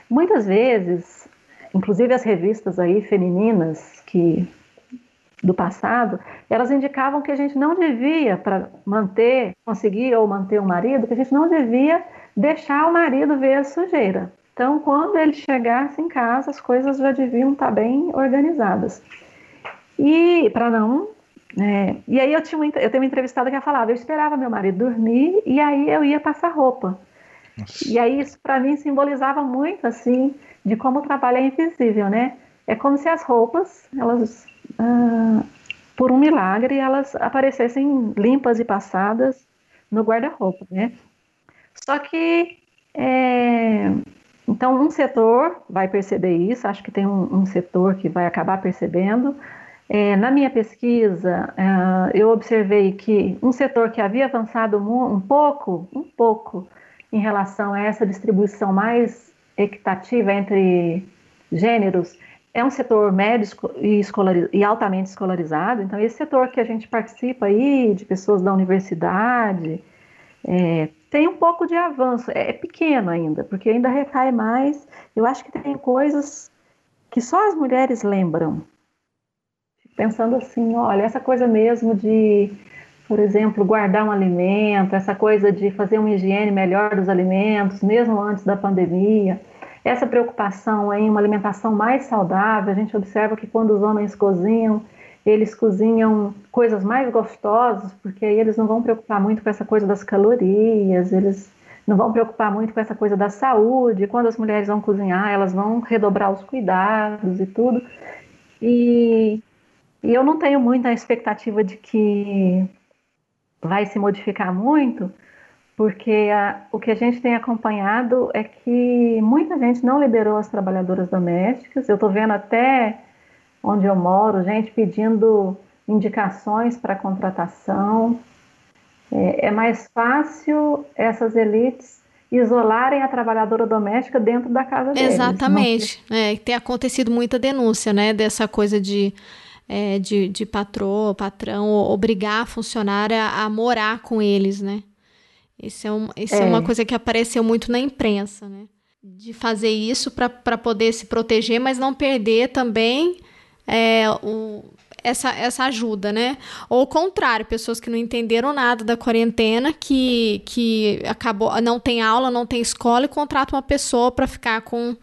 muitas vezes, inclusive as revistas aí femininas que do passado, elas indicavam que a gente não devia, para manter, conseguir ou manter o marido, que a gente não devia deixar o marido ver a sujeira. Então, quando ele chegasse em casa, as coisas já deviam estar bem organizadas. E para não. É, e aí eu, tinha uma, eu tenho uma entrevistada que falava: eu esperava meu marido dormir e aí eu ia passar roupa. Nossa. E aí isso para mim simbolizava muito assim de como o trabalho é invisível, né? É como se as roupas, elas ah, por um milagre, elas aparecessem limpas e passadas no guarda-roupa, né? Só que, é, então, um setor vai perceber isso, acho que tem um, um setor que vai acabar percebendo. É, na minha pesquisa, é, eu observei que um setor que havia avançado um pouco, um pouco, em relação a essa distribuição mais equitativa entre gêneros, é um setor médio e, e, altamente escolarizado, então esse setor que a gente participa aí, de pessoas da universidade, é, tem um pouco de avanço, é, é, pequeno ainda, porque ainda recai mais. Eu acho que tem coisas que só as mulheres lembram. Pensando assim, olha, essa coisa mesmo de, por exemplo, guardar um alimento, essa coisa de fazer uma higiene melhor dos alimentos, mesmo antes da pandemia essa preocupação em uma alimentação mais saudável, a gente observa que quando os homens cozinham, eles cozinham coisas mais gostosas, porque aí eles não vão preocupar muito com essa coisa das calorias, eles não vão preocupar muito com essa coisa da saúde. Quando as mulheres vão cozinhar, elas vão redobrar os cuidados e tudo. E, e eu não tenho muita expectativa de que vai se modificar muito, porque a, o que a gente tem acompanhado é que muita gente não liberou as trabalhadoras domésticas. Eu estou vendo até onde eu moro, gente pedindo indicações para contratação. É, é, mais fácil essas elites isolarem a trabalhadora doméstica dentro da casa deles. Exatamente. Não... É, tem acontecido muita denúncia, né, dessa coisa de, é, de, de patrão, patrão obrigar a funcionária a morar com eles, né? Isso, é, um, isso é. é uma coisa que apareceu muito na imprensa, né? De fazer isso para poder se proteger, mas não perder também é, o, essa, essa ajuda, né? Ou o contrário, pessoas que não entenderam nada da quarentena, que, que acabou não tem aula, não tem escola e contrata uma pessoa para ficar com,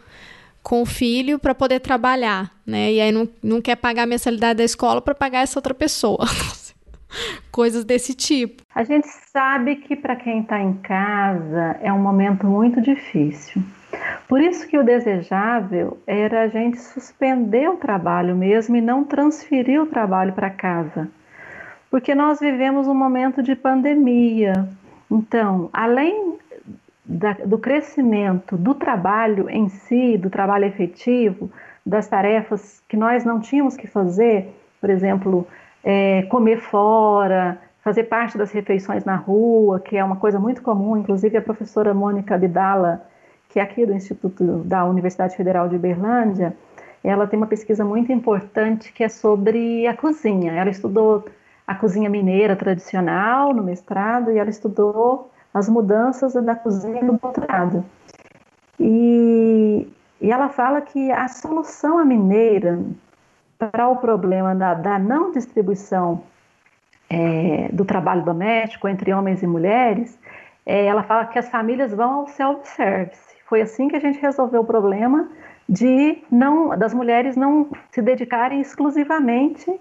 com o filho para poder trabalhar, né? E aí não, não quer pagar a mensalidade da escola para pagar essa outra pessoa. coisas desse tipo. A gente sabe que para quem está em casa é um momento muito difícil. Por isso que o desejável era a gente suspender o trabalho mesmo e não transferir o trabalho para casa. Porque nós vivemos um momento de pandemia. Então, além da, do crescimento do trabalho em si, do trabalho efetivo, das tarefas que nós não tínhamos que fazer, por exemplo, é, comer fora, fazer parte das refeições na rua, que é uma coisa muito comum. Inclusive, a professora Mônica Abdala, que é aqui do Instituto da Universidade Federal de Berlândia, ela tem uma pesquisa muito importante que é sobre a cozinha. Ela estudou a cozinha mineira tradicional no mestrado e ela estudou as mudanças da cozinha no doutorado. E, e ela fala que a solução à mineira para o problema da, da não distribuição é, do trabalho doméstico entre homens e mulheres, é, ela fala que as famílias vão ao self-service. Foi assim que a gente resolveu o problema de não das mulheres não se dedicarem exclusivamente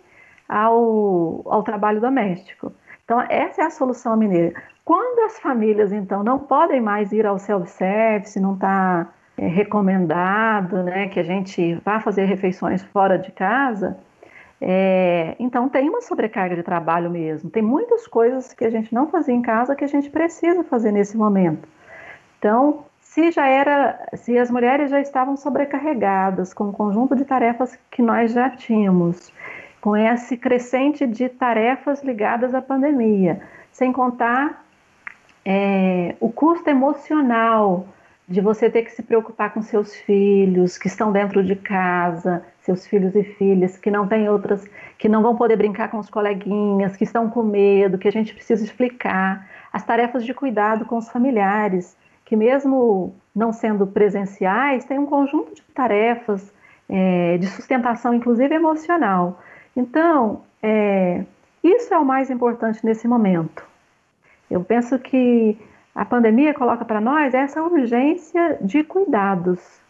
ao, ao trabalho doméstico. Então, essa é a solução mineira. Quando as famílias, então, não podem mais ir ao self-service, não está é recomendado né, que a gente vá fazer refeições fora de casa, é, então tem uma sobrecarga de trabalho mesmo. Tem muitas coisas que a gente não fazia em casa que a gente precisa fazer nesse momento. Então, se já era, se as mulheres já estavam sobrecarregadas com o conjunto de tarefas que nós já tínhamos, com esse crescente de tarefas ligadas à pandemia, sem contar é, o custo emocional de você ter que se preocupar com seus filhos que estão dentro de casa, seus filhos e filhas que não têm outras, que não vão poder brincar com os coleguinhas, que estão com medo, que a gente precisa explicar, as tarefas de cuidado com os familiares, que mesmo não sendo presenciais, tem um conjunto de tarefas é, de sustentação, inclusive emocional. Então, é, isso é o mais importante nesse momento. Eu penso que a pandemia coloca para nós essa urgência de cuidados.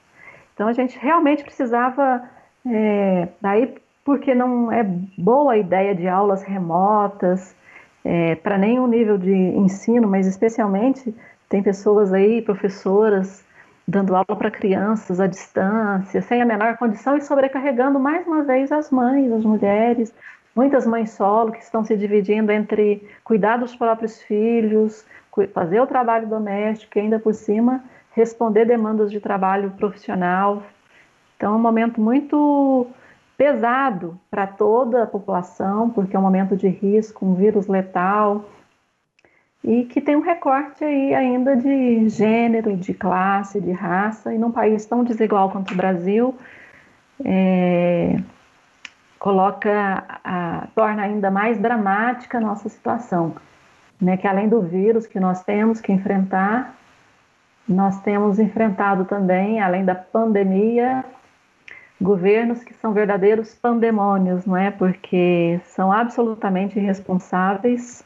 Então a gente realmente precisava, é, daí porque não é boa a ideia de aulas remotas é, para nenhum nível de ensino, mas especialmente tem pessoas aí, professoras, dando aula para crianças à distância, sem a menor condição e sobrecarregando mais uma vez as mães, as mulheres, muitas mães solo que estão se dividindo entre cuidar dos próprios filhos, fazer o trabalho doméstico e ainda por cima responder demandas de trabalho profissional. Então é um momento muito pesado para toda a população, porque é um momento de risco, um vírus letal e que tem um recorte aí ainda de gênero, de classe, de raça, e num país tão desigual quanto o Brasil, é, coloca, a, torna ainda mais dramática a nossa situação né, que além do vírus que nós temos que enfrentar, nós temos enfrentado também, além da pandemia, governos que são verdadeiros pandemônios, não é? Porque são absolutamente irresponsáveis,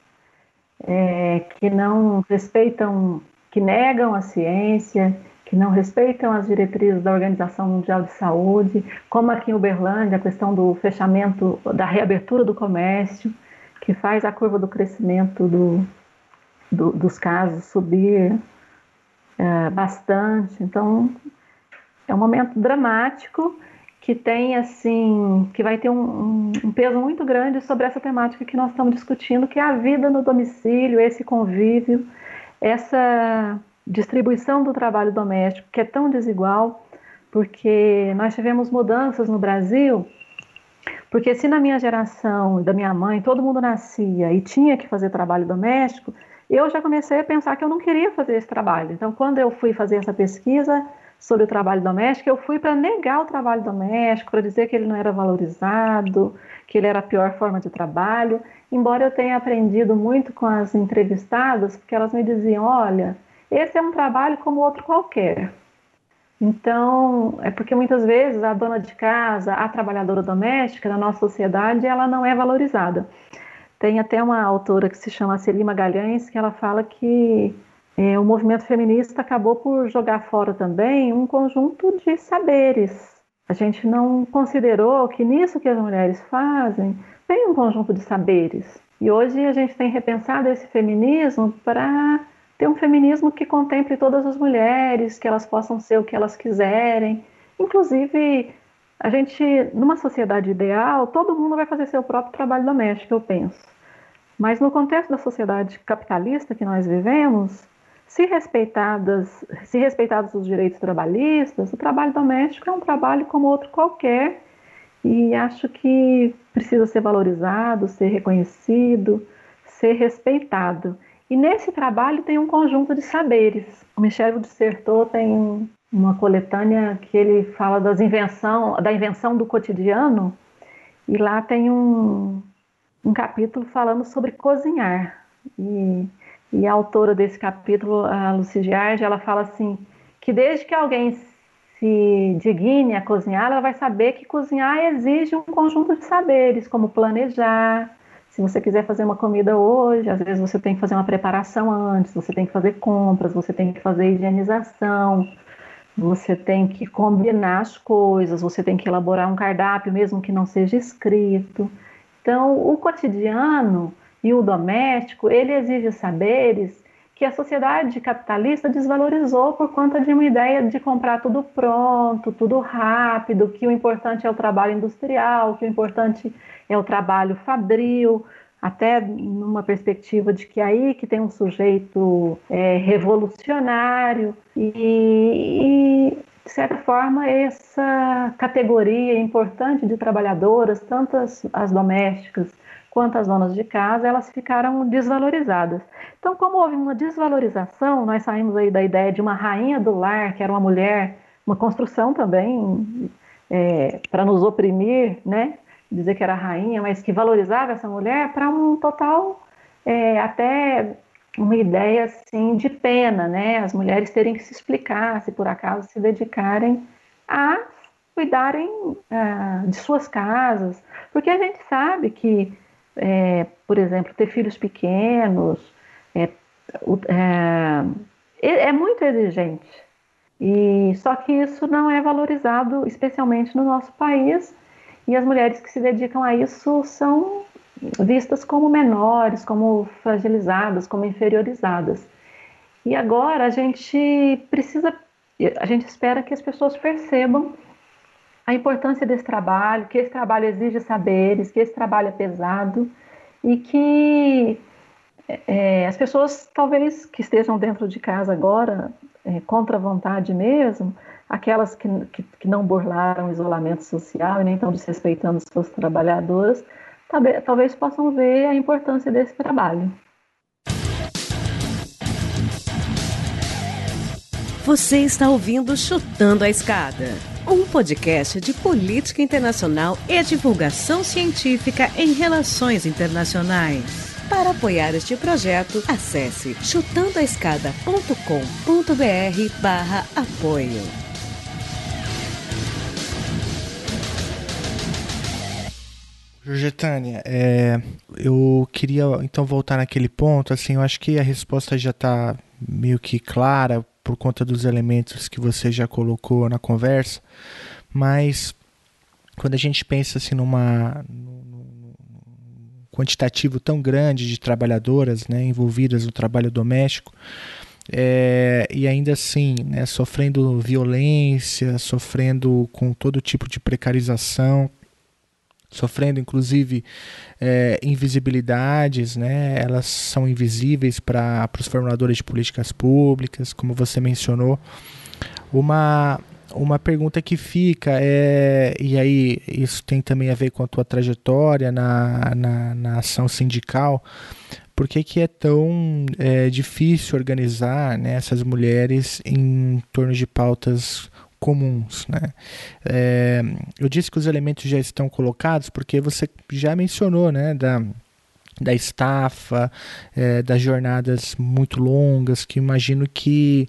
é, que não respeitam, que negam a ciência, que não respeitam as diretrizes da Organização Mundial de Saúde, como aqui em Uberlândia, a questão do fechamento, da reabertura do comércio que faz a curva do crescimento do, do, dos casos subir é, bastante. Então, é um momento dramático que tem assim, que vai ter um, um, peso muito grande sobre essa temática que nós estamos discutindo, que é a vida no domicílio, esse convívio, essa distribuição do trabalho doméstico que é tão desigual, porque nós tivemos mudanças no Brasil porque se na minha geração, da minha mãe, todo mundo nascia e tinha que fazer trabalho doméstico, eu já comecei a pensar que eu não queria fazer esse trabalho. Então, quando eu fui fazer essa pesquisa sobre o trabalho doméstico, eu fui para negar o trabalho doméstico, para dizer que ele não era valorizado, que ele era a pior forma de trabalho, embora eu tenha aprendido muito com as entrevistadas, porque elas me diziam: olha, esse é um trabalho como outro qualquer. Então, é porque muitas vezes a dona de casa, a trabalhadora doméstica na nossa sociedade, ela não é valorizada. Tem até uma autora que se chama Celima Galhães, que ela fala que é, o movimento feminista acabou por jogar fora também um conjunto de saberes. A gente não considerou que nisso que as mulheres fazem tem um conjunto de saberes. E hoje a gente tem repensado esse feminismo para ter um feminismo que contemple todas as mulheres, que elas possam ser o que elas quiserem. Inclusive, a gente, numa sociedade ideal, todo mundo vai fazer seu próprio trabalho doméstico, eu penso. Mas no contexto da sociedade capitalista que nós vivemos, se respeitadas, se respeitados os direitos trabalhistas, o trabalho doméstico é um trabalho como outro qualquer e acho que precisa ser valorizado, ser reconhecido, ser respeitado. E nesse trabalho tem um conjunto de saberes. O Michel Dissertou tem uma coletânea que ele fala das invenção, da invenção do cotidiano, e lá tem um, um capítulo falando sobre cozinhar. E, e a autora desse capítulo, a Lucy Giardi, ela fala assim, que desde que alguém se digne a cozinhar, ela vai saber que cozinhar exige um conjunto de saberes, como planejar, se você quiser fazer uma comida hoje, às vezes você tem que fazer uma preparação antes, você tem que fazer compras, você tem que fazer higienização, você tem que combinar as coisas, você tem que elaborar um cardápio, mesmo que não seja escrito. Então, o cotidiano e o doméstico, ele exige saberes que a sociedade capitalista desvalorizou por conta de uma ideia de comprar tudo pronto, tudo rápido, que o importante é o trabalho industrial, que o importante é o trabalho fabril, até numa perspectiva de que aí que tem um sujeito é, revolucionário e, e, de certa forma essa categoria importante de trabalhadoras, tanto as, as domésticas quanto as donas de casa, elas ficaram desvalorizadas. Então, como houve uma desvalorização, nós saímos aí da ideia de uma rainha do lar, que era uma mulher, uma construção também é, para nos oprimir, né? Dizer que era rainha, mas que valorizava essa mulher para um total é, até uma ideia assim de pena, né? As mulheres terem que se explicar, se por acaso se dedicarem a cuidarem uh, de suas casas, porque a gente sabe que, é, por exemplo, ter filhos pequenos é, é, é muito exigente. E só que isso não é valorizado, especialmente no nosso país, e as mulheres que se dedicam a isso são vistas como menores, como fragilizadas, como inferiorizadas. E agora a gente precisa, a gente espera que as pessoas percebam a importância desse trabalho, que esse trabalho exige saberes, que esse trabalho é pesado e que é, as pessoas talvez que estejam dentro de casa agora, é, contra a vontade mesmo, aquelas que, que, que não burlaram o isolamento social e nem estão desrespeitando suas trabalhadoras, talvez, talvez possam ver a importância desse trabalho. Você está ouvindo Chutando a Escada, um podcast de política internacional e divulgação científica em relações internacionais. Para apoiar este projeto, acesse chutandoaescada.com.br barra apoio. Georgetânia, é, eu queria então voltar naquele ponto, assim, eu acho que a resposta já está meio que clara por conta dos elementos que você já colocou na conversa, mas quando a gente pensa assim numa num quantitativo tão grande de trabalhadoras né, envolvidas no trabalho doméstico, é, e ainda assim, né, sofrendo violência, sofrendo com todo tipo de precarização, sofrendo inclusive é, invisibilidades, né? elas são invisíveis para os formuladores de políticas públicas, como você mencionou. Uma, uma pergunta que fica é, e aí isso tem também a ver com a tua trajetória na, na, na ação sindical, por que, que é tão é, difícil organizar né, essas mulheres em torno de pautas comuns. Né? É, eu disse que os elementos já estão colocados porque você já mencionou né, da, da estafa, é, das jornadas muito longas, que imagino que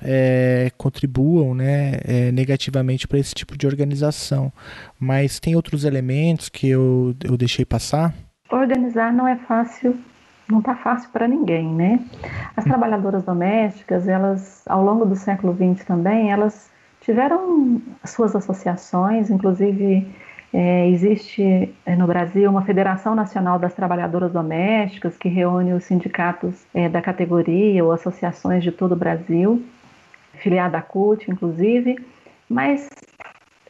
é, contribuam né, é, negativamente para esse tipo de organização. Mas tem outros elementos que eu, eu deixei passar? Organizar não é fácil não está fácil para ninguém, né? As trabalhadoras domésticas, elas, ao longo do século XX também, elas tiveram suas associações, inclusive é, existe é, no Brasil uma Federação Nacional das Trabalhadoras Domésticas que reúne os sindicatos é, da categoria ou associações de todo o Brasil, filiada à CUT, inclusive, mas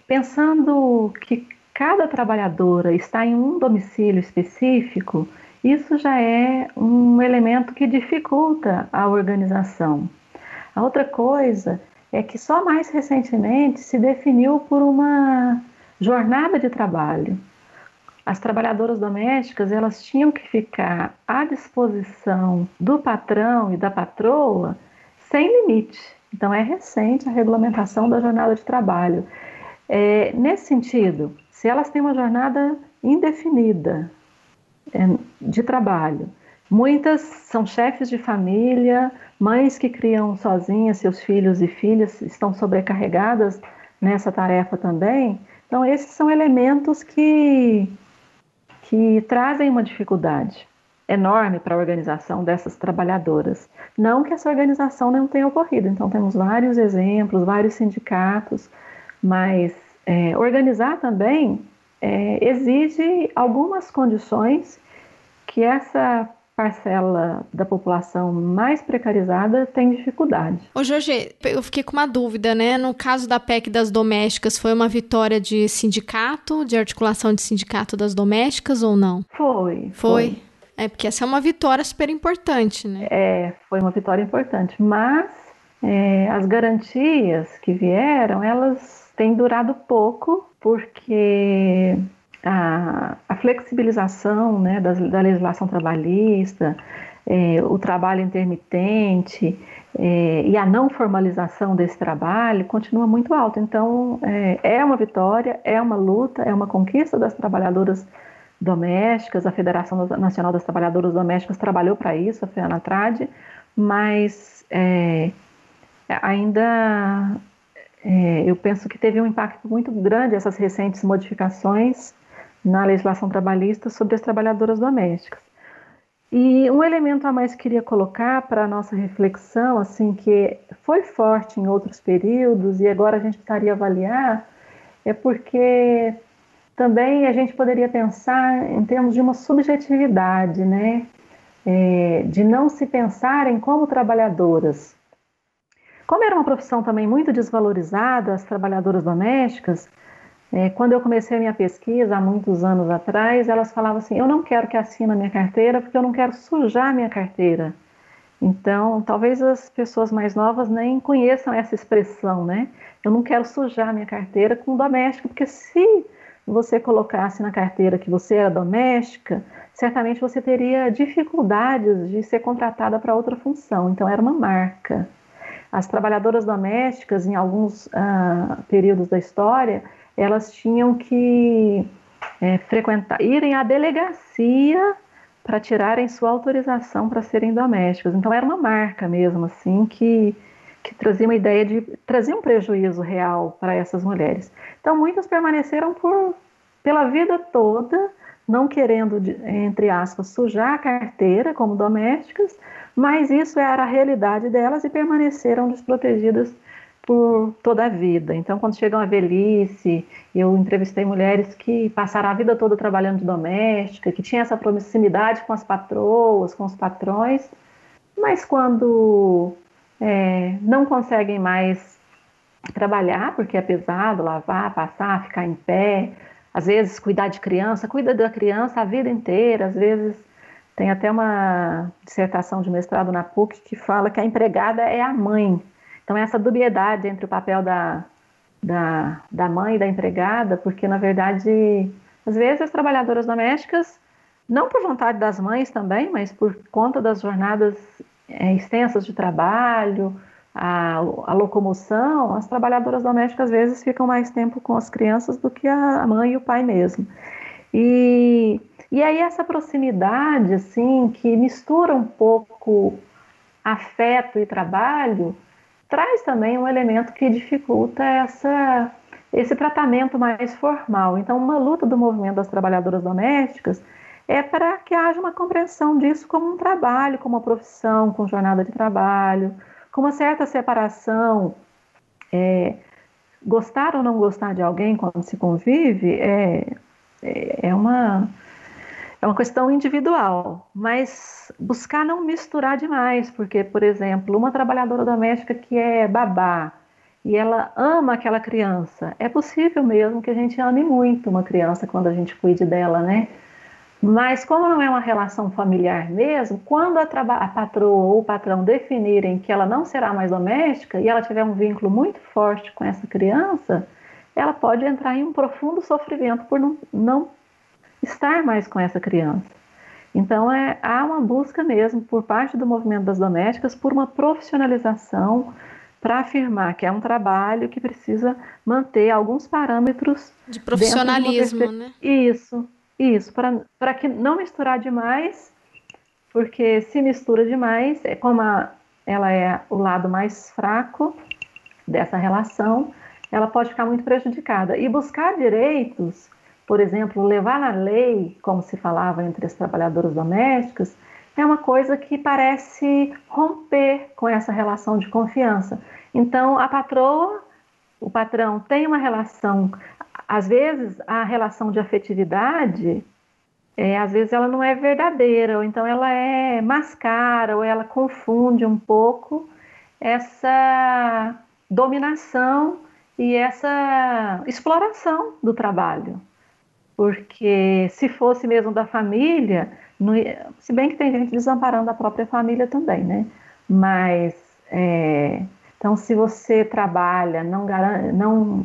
pensando que cada trabalhadora está em um domicílio específico, isso já é um elemento que dificulta a organização. A outra coisa é que só mais recentemente se definiu por uma jornada de trabalho. As trabalhadoras domésticas elas tinham que ficar à disposição do patrão e da patroa sem limite. Então é recente a regulamentação da jornada de trabalho. É, nesse sentido, se elas têm uma jornada indefinida é, de trabalho, muitas são chefes de família, Mães que criam sozinhas seus filhos e filhas estão sobrecarregadas nessa tarefa também. Então, esses são elementos que, que trazem uma dificuldade enorme para a organização dessas trabalhadoras. Não que essa organização não tenha ocorrido, então temos vários exemplos, vários sindicatos, mas é, organizar também é, exige algumas condições que essa parcela da população mais precarizada tem dificuldade. Ô Jorge, eu fiquei com uma dúvida, né? No caso da PEC das domésticas, foi uma vitória de sindicato, de articulação de sindicato das domésticas ou não? Foi. Foi? foi. É, porque essa é uma vitória super importante, né? É, foi uma vitória importante, mas é, as garantias que vieram, elas têm durado pouco, porque a, a flexibilização né, da, da legislação trabalhista, é, o trabalho intermitente é, e a não formalização desse trabalho continua muito alto. Então, é, é, uma vitória, é uma luta, é uma conquista das trabalhadoras domésticas. A Federação Nacional das Trabalhadoras Domésticas trabalhou para isso, a FEANATRAD, mas é, ainda é, eu penso que teve um impacto muito grande essas recentes modificações na legislação trabalhista sobre as trabalhadoras domésticas. E um elemento a mais que queria colocar para a nossa reflexão, assim, que foi forte em outros períodos e agora a gente precisaria avaliar, é porque também a gente poderia pensar em termos de uma subjetividade, né? É, de não se pensarem como trabalhadoras. Como era uma profissão também muito desvalorizada, as trabalhadoras domésticas, quando eu comecei a minha pesquisa, há muitos anos atrás, elas falavam assim: eu não quero que assine a minha carteira porque eu não quero sujar minha carteira. Então, talvez as pessoas mais novas nem conheçam essa expressão, né? Eu não quero sujar minha carteira com doméstico, porque se você colocasse na carteira que você era doméstica, certamente você teria dificuldades de ser contratada para outra função. Então, era uma marca. As trabalhadoras domésticas, em alguns uh, períodos da história, elas tinham que é, frequentar, irem à delegacia para tirarem sua autorização para serem domésticas. Então era uma marca mesmo, assim, que, que trazia uma ideia de trazer um prejuízo real para essas mulheres. Então muitas permaneceram por pela vida toda, não querendo, entre aspas, sujar a carteira como domésticas, mas isso era a realidade delas e permaneceram desprotegidas por toda a vida. Então, quando chegam à velhice, eu entrevistei mulheres que passaram a vida toda trabalhando de doméstica, que tinham essa proximidade com as patroas, com os patrões, mas quando é, não conseguem mais trabalhar, porque é pesado lavar, passar, ficar em pé, às vezes cuidar de criança, cuida da criança a vida inteira, às vezes tem até uma dissertação de mestrado na PUC que fala que a empregada é a mãe então, essa dubiedade entre o papel da, da, da mãe e da empregada, porque, na verdade, às vezes as trabalhadoras domésticas, não por vontade das mães também, mas por conta das jornadas é, extensas de trabalho, a, a, locomoção, as trabalhadoras domésticas às vezes ficam mais tempo com as crianças do que a mãe e o pai mesmo. E, e aí essa proximidade, assim, que mistura um pouco afeto e trabalho, traz também um elemento que dificulta essa, esse tratamento mais formal. Então, uma luta do movimento das trabalhadoras domésticas é para que haja uma compreensão disso como um trabalho, como uma profissão, com jornada de trabalho, com uma certa separação. É, gostar ou não gostar de alguém quando se convive é, é, é uma é uma questão individual, mas buscar não misturar demais, porque, por exemplo, uma trabalhadora doméstica que é babá e ela ama aquela criança, é possível mesmo que a gente ame muito uma criança quando a gente cuide dela, né? Mas como não é uma relação familiar mesmo, quando a, a patroa ou o patrão definirem que ela não será mais doméstica e ela tiver um vínculo muito forte com essa criança, ela pode entrar em um profundo sofrimento por não, não estar mais com essa criança. Então, é, há uma busca mesmo por parte do movimento das domésticas por uma profissionalização para afirmar que é um trabalho que precisa manter alguns parâmetros de profissionalismo, de né? Isso, isso, para que não misturar demais, porque se mistura demais, é como a, ela é o lado mais fraco dessa relação, ela pode ficar muito prejudicada. E buscar direitos por exemplo, levar na lei, como se falava entre as trabalhadoras domésticas, é uma coisa que parece romper com essa relação de confiança. Então, a patroa, o patrão tem uma relação, às vezes a relação de afetividade, é, às vezes ela não é verdadeira, ou então ela é mascara, ou ela confunde um pouco essa dominação e essa exploração do trabalho porque se fosse mesmo da família, ia, se bem que tem gente desamparando a própria família também, né? Mas é, então, se você trabalha, não, não,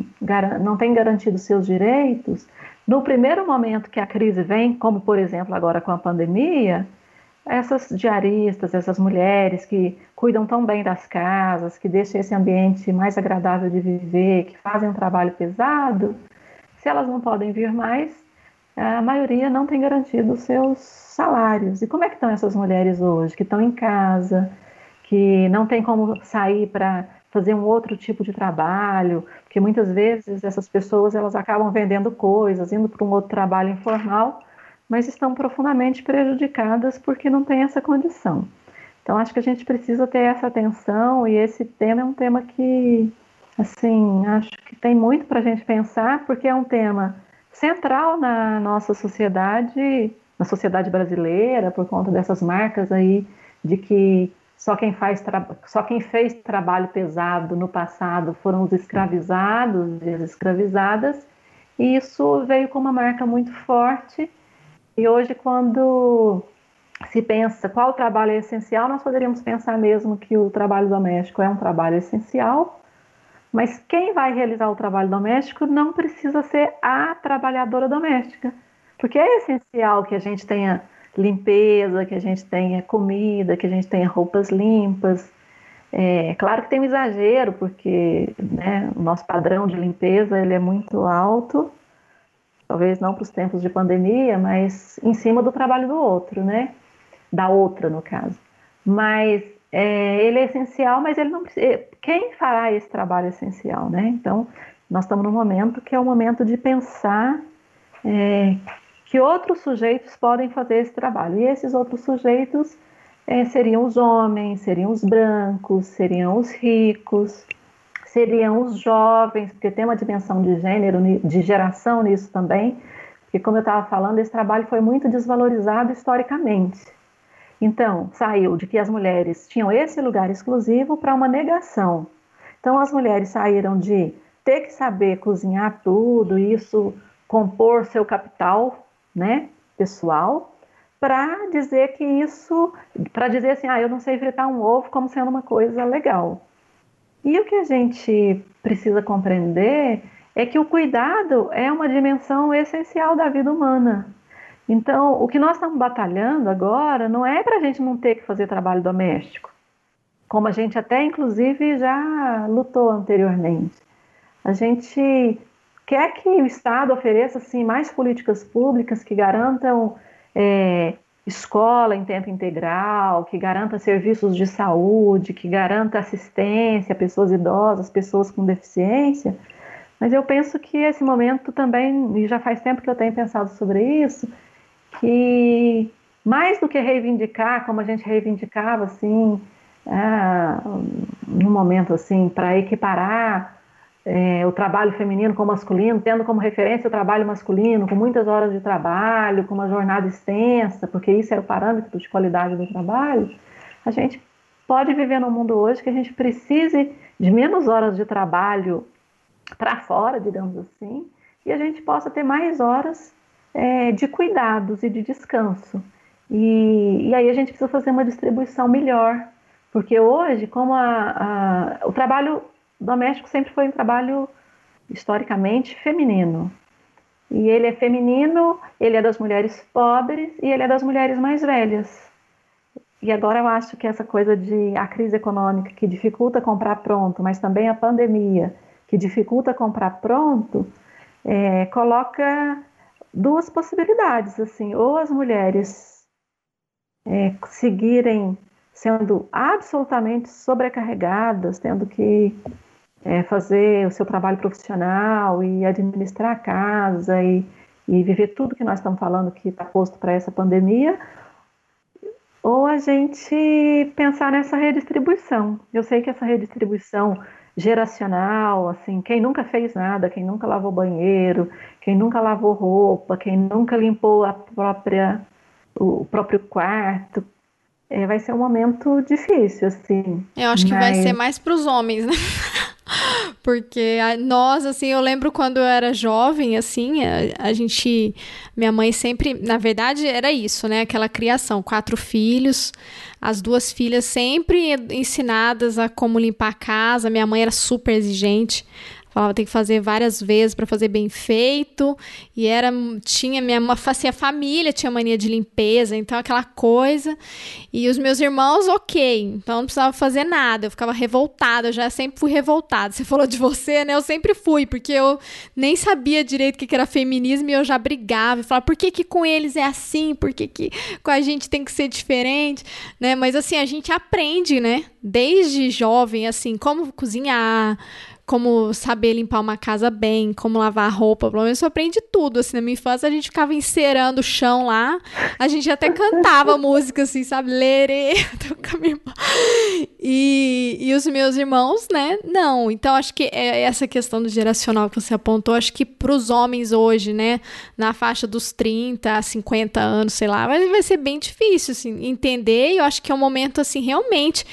não tem garantido seus direitos, no primeiro momento que a crise vem, como por exemplo agora com a pandemia, essas diaristas, essas mulheres que cuidam tão bem das casas, que deixam esse ambiente mais agradável de viver, que fazem um trabalho pesado, se elas não podem vir mais, a maioria não tem garantido os seus salários. E como é que estão essas mulheres hoje, que estão em casa, que não tem como sair para fazer um outro tipo de trabalho, porque muitas vezes essas pessoas elas acabam vendendo coisas, indo para um outro trabalho informal, mas estão profundamente prejudicadas porque não tem essa condição. Então acho que a gente precisa ter essa atenção e esse tema é um tema que, assim, acho que tem muito para a gente pensar porque é um tema central na nossa sociedade, na sociedade brasileira, por conta dessas marcas aí de que só quem, faz só quem fez trabalho pesado no passado foram os escravizados e as escravizadas, e isso veio com uma marca muito forte. E hoje, quando se pensa qual trabalho é essencial, nós poderíamos pensar mesmo que o trabalho doméstico é um trabalho essencial, mas quem vai realizar o trabalho doméstico não precisa ser a trabalhadora doméstica, porque é essencial que a gente tenha limpeza, que a gente tenha comida, que a gente tenha roupas limpas. É claro que tem um exagero, porque né, o nosso padrão de limpeza ele é muito alto, talvez não para os tempos de pandemia, mas em cima do trabalho do outro, né? Da outra, no caso. Mas é, ele é essencial, mas ele não precisa. Quem fará esse trabalho essencial, né? Então, nós estamos num momento que é o momento de pensar é, que outros sujeitos podem fazer esse trabalho. E esses outros sujeitos é, seriam os homens, seriam os brancos, seriam os ricos, seriam os jovens, porque tem uma dimensão de gênero, de geração nisso também, porque como eu estava falando, esse trabalho foi muito desvalorizado historicamente. Então, saiu de que as mulheres tinham esse lugar exclusivo para uma negação. Então, as mulheres saíram de ter que saber cozinhar tudo, isso compor seu capital né, pessoal, para dizer que isso, para dizer assim, ah, eu não sei fritar um ovo como sendo uma coisa legal. E o que a gente precisa compreender é que o cuidado é uma dimensão essencial da vida humana. Então, o que nós estamos batalhando agora não é para a gente não ter que fazer trabalho doméstico, como a gente até inclusive já lutou anteriormente. A gente quer que o Estado ofereça assim, mais políticas públicas que garantam é, escola em tempo integral, que garanta serviços de saúde, que garanta assistência a pessoas idosas, pessoas com deficiência. Mas eu penso que esse momento também, e já faz tempo que eu tenho pensado sobre isso, que mais do que reivindicar, como a gente reivindicava assim, no momento assim, para equiparar é, o trabalho feminino com o masculino, tendo como referência o trabalho masculino, com muitas horas de trabalho, com uma jornada extensa, porque isso é o parâmetro de qualidade do trabalho, a gente pode viver num mundo hoje que a gente precise de menos horas de trabalho para fora, digamos assim, e a gente possa ter mais horas é, de cuidados e de descanso. E, e, aí a gente precisa fazer uma distribuição melhor, porque hoje, como a, a, o trabalho doméstico sempre foi um trabalho historicamente feminino. E ele é feminino, ele é das mulheres pobres e ele é das mulheres mais velhas. E agora eu acho que essa coisa de a crise econômica que dificulta comprar pronto, mas também a pandemia que dificulta comprar pronto, é, coloca duas possibilidades assim, ou as mulheres é, seguirem sendo absolutamente sobrecarregadas, tendo que é, fazer o seu trabalho profissional e administrar a casa e, e viver tudo que nós estamos falando que está posto para essa pandemia, ou a gente pensar nessa redistribuição. Eu sei que essa redistribuição geracional, assim, quem nunca fez nada, quem nunca lavou banheiro, quem nunca lavou roupa, quem nunca limpou a própria o próprio quarto, é, vai ser um momento difícil, assim. Eu acho que vai ser mais para os homens, né? Porque nós, assim, eu lembro quando eu era jovem, assim, a, a, gente. Minha mãe sempre. Na verdade, era isso, né? Aquela criação: quatro filhos, as duas filhas sempre ensinadas a como limpar a casa. Minha mãe era super exigente. Falava tem que fazer várias vezes para fazer bem feito. E era tinha minha assim, a família tinha mania de limpeza, então aquela coisa. E os meus irmãos, OK, então não precisava fazer nada. Eu ficava revoltada, eu já sempre fui revoltada. Você falou de você, né? Eu sempre fui, porque eu nem sabia direito o que era feminismo e eu já brigava e falava, por que que com eles é assim? Por que que com a gente tem que ser diferente, né? Mas assim, a gente aprende, né? Desde jovem assim, como cozinhar, como saber limpar uma casa bem, como lavar roupa, pelo menos eu aprendi tudo, assim, na minha infância a gente ficava encerando o chão lá, a gente até cantava música, assim, sabe, lerê, e, e os meus irmãos, né, não, então acho que é essa questão do geracional que você apontou, acho que para os homens hoje, né, na faixa dos 30, 50 anos, sei lá, vai, vai ser bem difícil, assim, entender, e eu acho que é um momento, assim, realmente,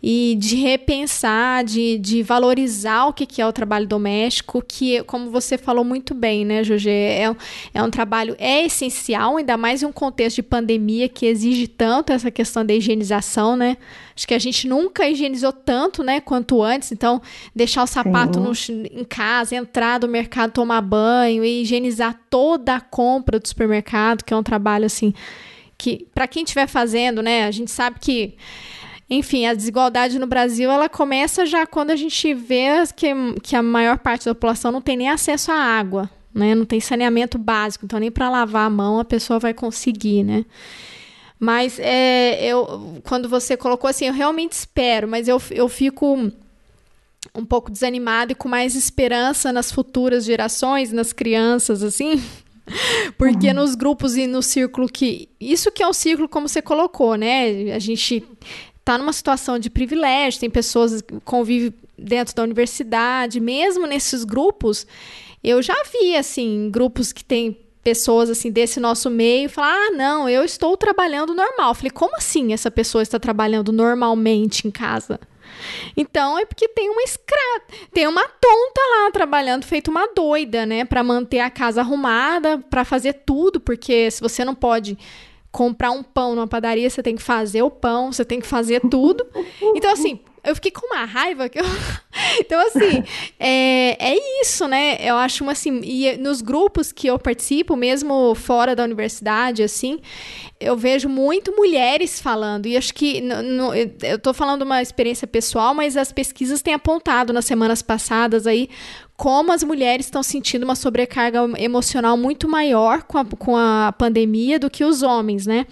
e de repensar, de, de valorizar o que, que é o trabalho doméstico, que, como você falou muito bem, né, Jorge, é, é um trabalho, é essencial, ainda mais em um contexto de pandemia que exige tanto essa questão da higienização, né? Acho que a gente nunca higienizou tanto, né, quanto antes. Então, deixar o sapato no, em casa, entrar do mercado, tomar banho e higienizar toda a compra do supermercado, que é um trabalho assim que para quem estiver fazendo, né, a gente sabe que enfim, a desigualdade no Brasil ela começa já quando a gente vê que, que a maior parte da população não tem nem acesso à água, né? Não tem saneamento básico, então nem para lavar a mão a pessoa vai conseguir, né? Mas é, eu, quando você colocou assim, eu realmente espero, mas eu, eu fico um pouco desanimado e com mais esperança nas futuras gerações, nas crianças, assim, porque uhum. nos grupos e no círculo que. Isso que é um círculo, como você colocou, né? A gente está numa situação de privilégio, tem pessoas que convivem dentro da universidade, mesmo nesses grupos, eu já vi, assim, grupos que tem pessoas assim desse nosso meio falar: "Ah, não, eu estou trabalhando normal". Falei: "Como assim essa pessoa está trabalhando normalmente em casa?" Então é porque tem uma escrava, tem uma tonta lá trabalhando feito uma doida, né, para manter a casa arrumada, para fazer tudo, porque se você não pode comprar um pão numa padaria, você tem que fazer o pão, você tem que fazer tudo. Então, assim, eu fiquei com uma raiva que eu... então assim é, é isso né eu acho uma assim e nos grupos que eu participo mesmo fora da universidade assim eu vejo muito mulheres falando e acho que no, eu estou falando uma experiência pessoal mas as pesquisas têm apontado nas semanas passadas aí como as mulheres estão sentindo uma sobrecarga emocional muito maior com a, com a pandemia do que os homens, né?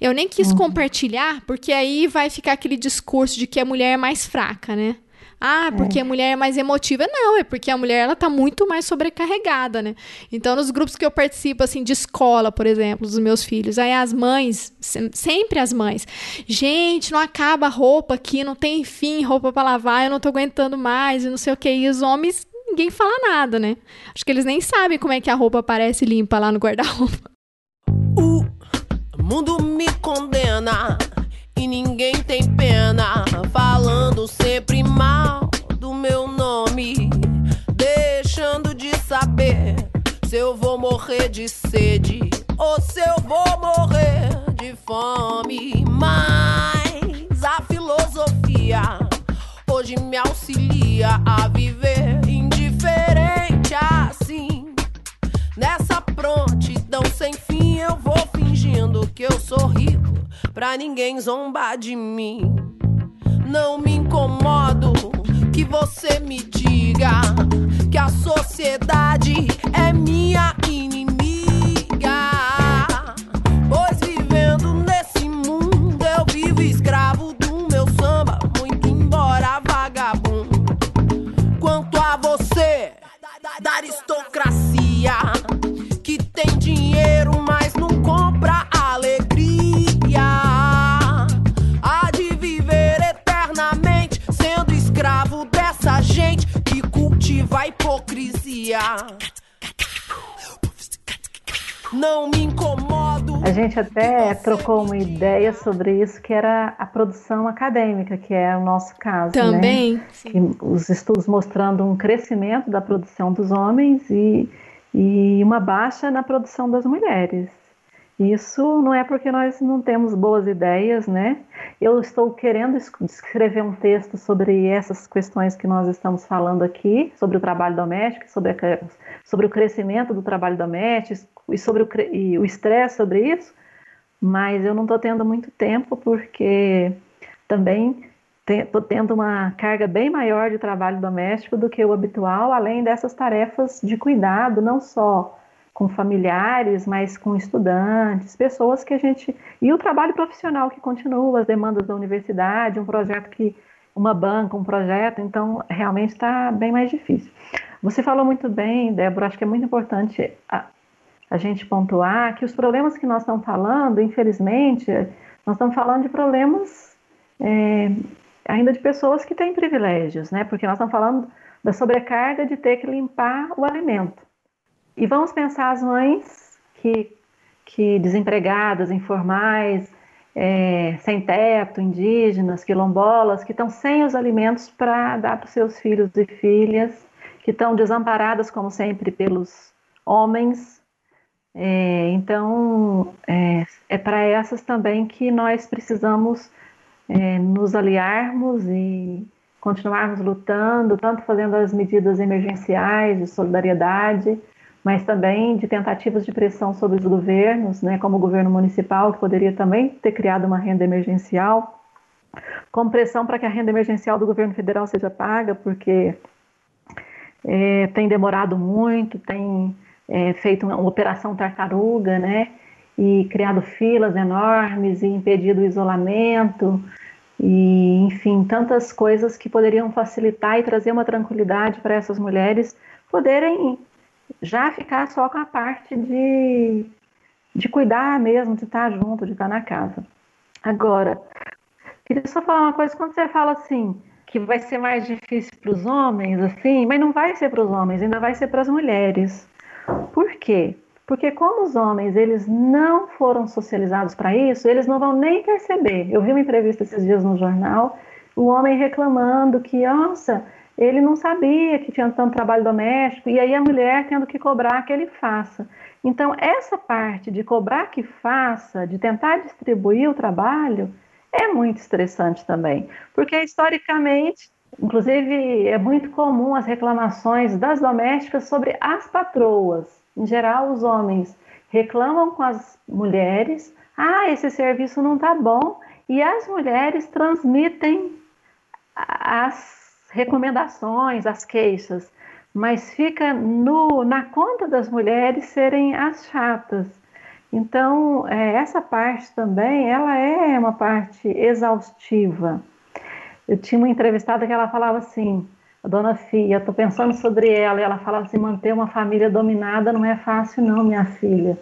Eu nem quis uhum. compartilhar, porque aí vai ficar aquele discurso de que a mulher é mais fraca, né? Ah, porque é. a mulher é mais emotiva. Não, é porque a mulher ela tá muito mais sobrecarregada, né? Então, nos grupos que eu participo, assim, de escola, por exemplo, dos meus filhos, aí as mães, sempre as mães, gente, não acaba a roupa aqui, não tem fim, roupa para lavar, eu não tô aguentando mais, e não sei o que. E os homens ninguém fala nada, né? Acho que eles nem sabem como é que a roupa aparece limpa lá no guarda-roupa. O mundo me condena e ninguém tem pena, falando sempre mal do meu nome, deixando de saber se eu vou morrer de sede ou se eu vou morrer de fome. Mas fingindo que eu sou rico, pra ninguém zombar de mim. Não me incomodo que você me diga que a sociedade é minha inimiga. Hipocrisia. Não me incomodo. A gente até trocou uma ideia sobre isso, que era a produção acadêmica, que é o nosso caso. Né? Também. Né? Que os estudos mostrando um crescimento da produção dos homens e, e uma baixa na produção das mulheres. Isso não é porque nós não temos boas ideias, né? Eu estou querendo escrever um texto sobre essas questões que nós estamos falando aqui, sobre o trabalho doméstico, sobre, a, sobre o crescimento do trabalho doméstico e sobre o estresse sobre isso, mas eu não estou tendo muito tempo porque também estou tendo uma carga bem maior de trabalho doméstico do que o habitual, além dessas tarefas de cuidado, não só com familiares, mas com estudantes, pessoas que a gente. E o trabalho profissional que continua, as demandas da universidade, um projeto que. Uma banca, um projeto, então realmente está bem mais difícil. Você falou muito bem, Débora, acho que é muito importante a, a gente pontuar que os problemas que nós estamos falando, infelizmente, nós estamos falando de problemas é, ainda de pessoas que têm privilégios, né? Porque nós estamos falando da sobrecarga de ter que limpar o alimento. E vamos pensar as mães que, que desempregadas, informais, é, sem teto, indígenas, quilombolas, que estão sem os alimentos para dar para os seus filhos e filhas, que estão desamparadas, como sempre, pelos homens. É, então, é, é para essas também que nós precisamos é, nos aliarmos e continuarmos lutando, tanto fazendo as medidas emergenciais de solidariedade, mas também de tentativas de pressão sobre os governos, né, como o governo municipal, que poderia também ter criado uma renda emergencial, como pressão para que a renda emergencial do governo federal seja paga, porque é, tem demorado muito, tem é, feito uma operação tartaruga, né, e criado filas enormes e impedido o isolamento, e enfim, tantas coisas que poderiam facilitar e trazer uma tranquilidade para essas mulheres poderem já ficar só com a parte de, de cuidar mesmo, de estar junto, de estar na casa. Agora, queria só falar uma coisa, quando você fala assim, que vai ser mais difícil para os homens, assim, mas não vai ser para os homens, ainda vai ser para as mulheres. Por quê? Porque como os homens eles não foram socializados para isso, eles não vão nem perceber. Eu vi uma entrevista esses dias no jornal, o homem reclamando que, nossa, ele não sabia que tinha tanto trabalho doméstico, e aí a mulher tendo que cobrar que ele faça. Então, essa parte de cobrar que faça, de tentar distribuir o trabalho, é muito estressante também, porque historicamente, inclusive, é muito comum as reclamações das domésticas sobre as patroas. Em geral, os homens reclamam com as mulheres: ah, esse serviço não está bom, e as mulheres transmitem as recomendações, as queixas, mas fica no, na conta das mulheres serem as chatas. Então, é, essa parte também, ela é uma parte exaustiva. Eu tinha uma entrevistada que ela falava assim, a dona Fia, estou pensando sobre ela, e ela falava assim, manter uma família dominada não é fácil não, minha filha.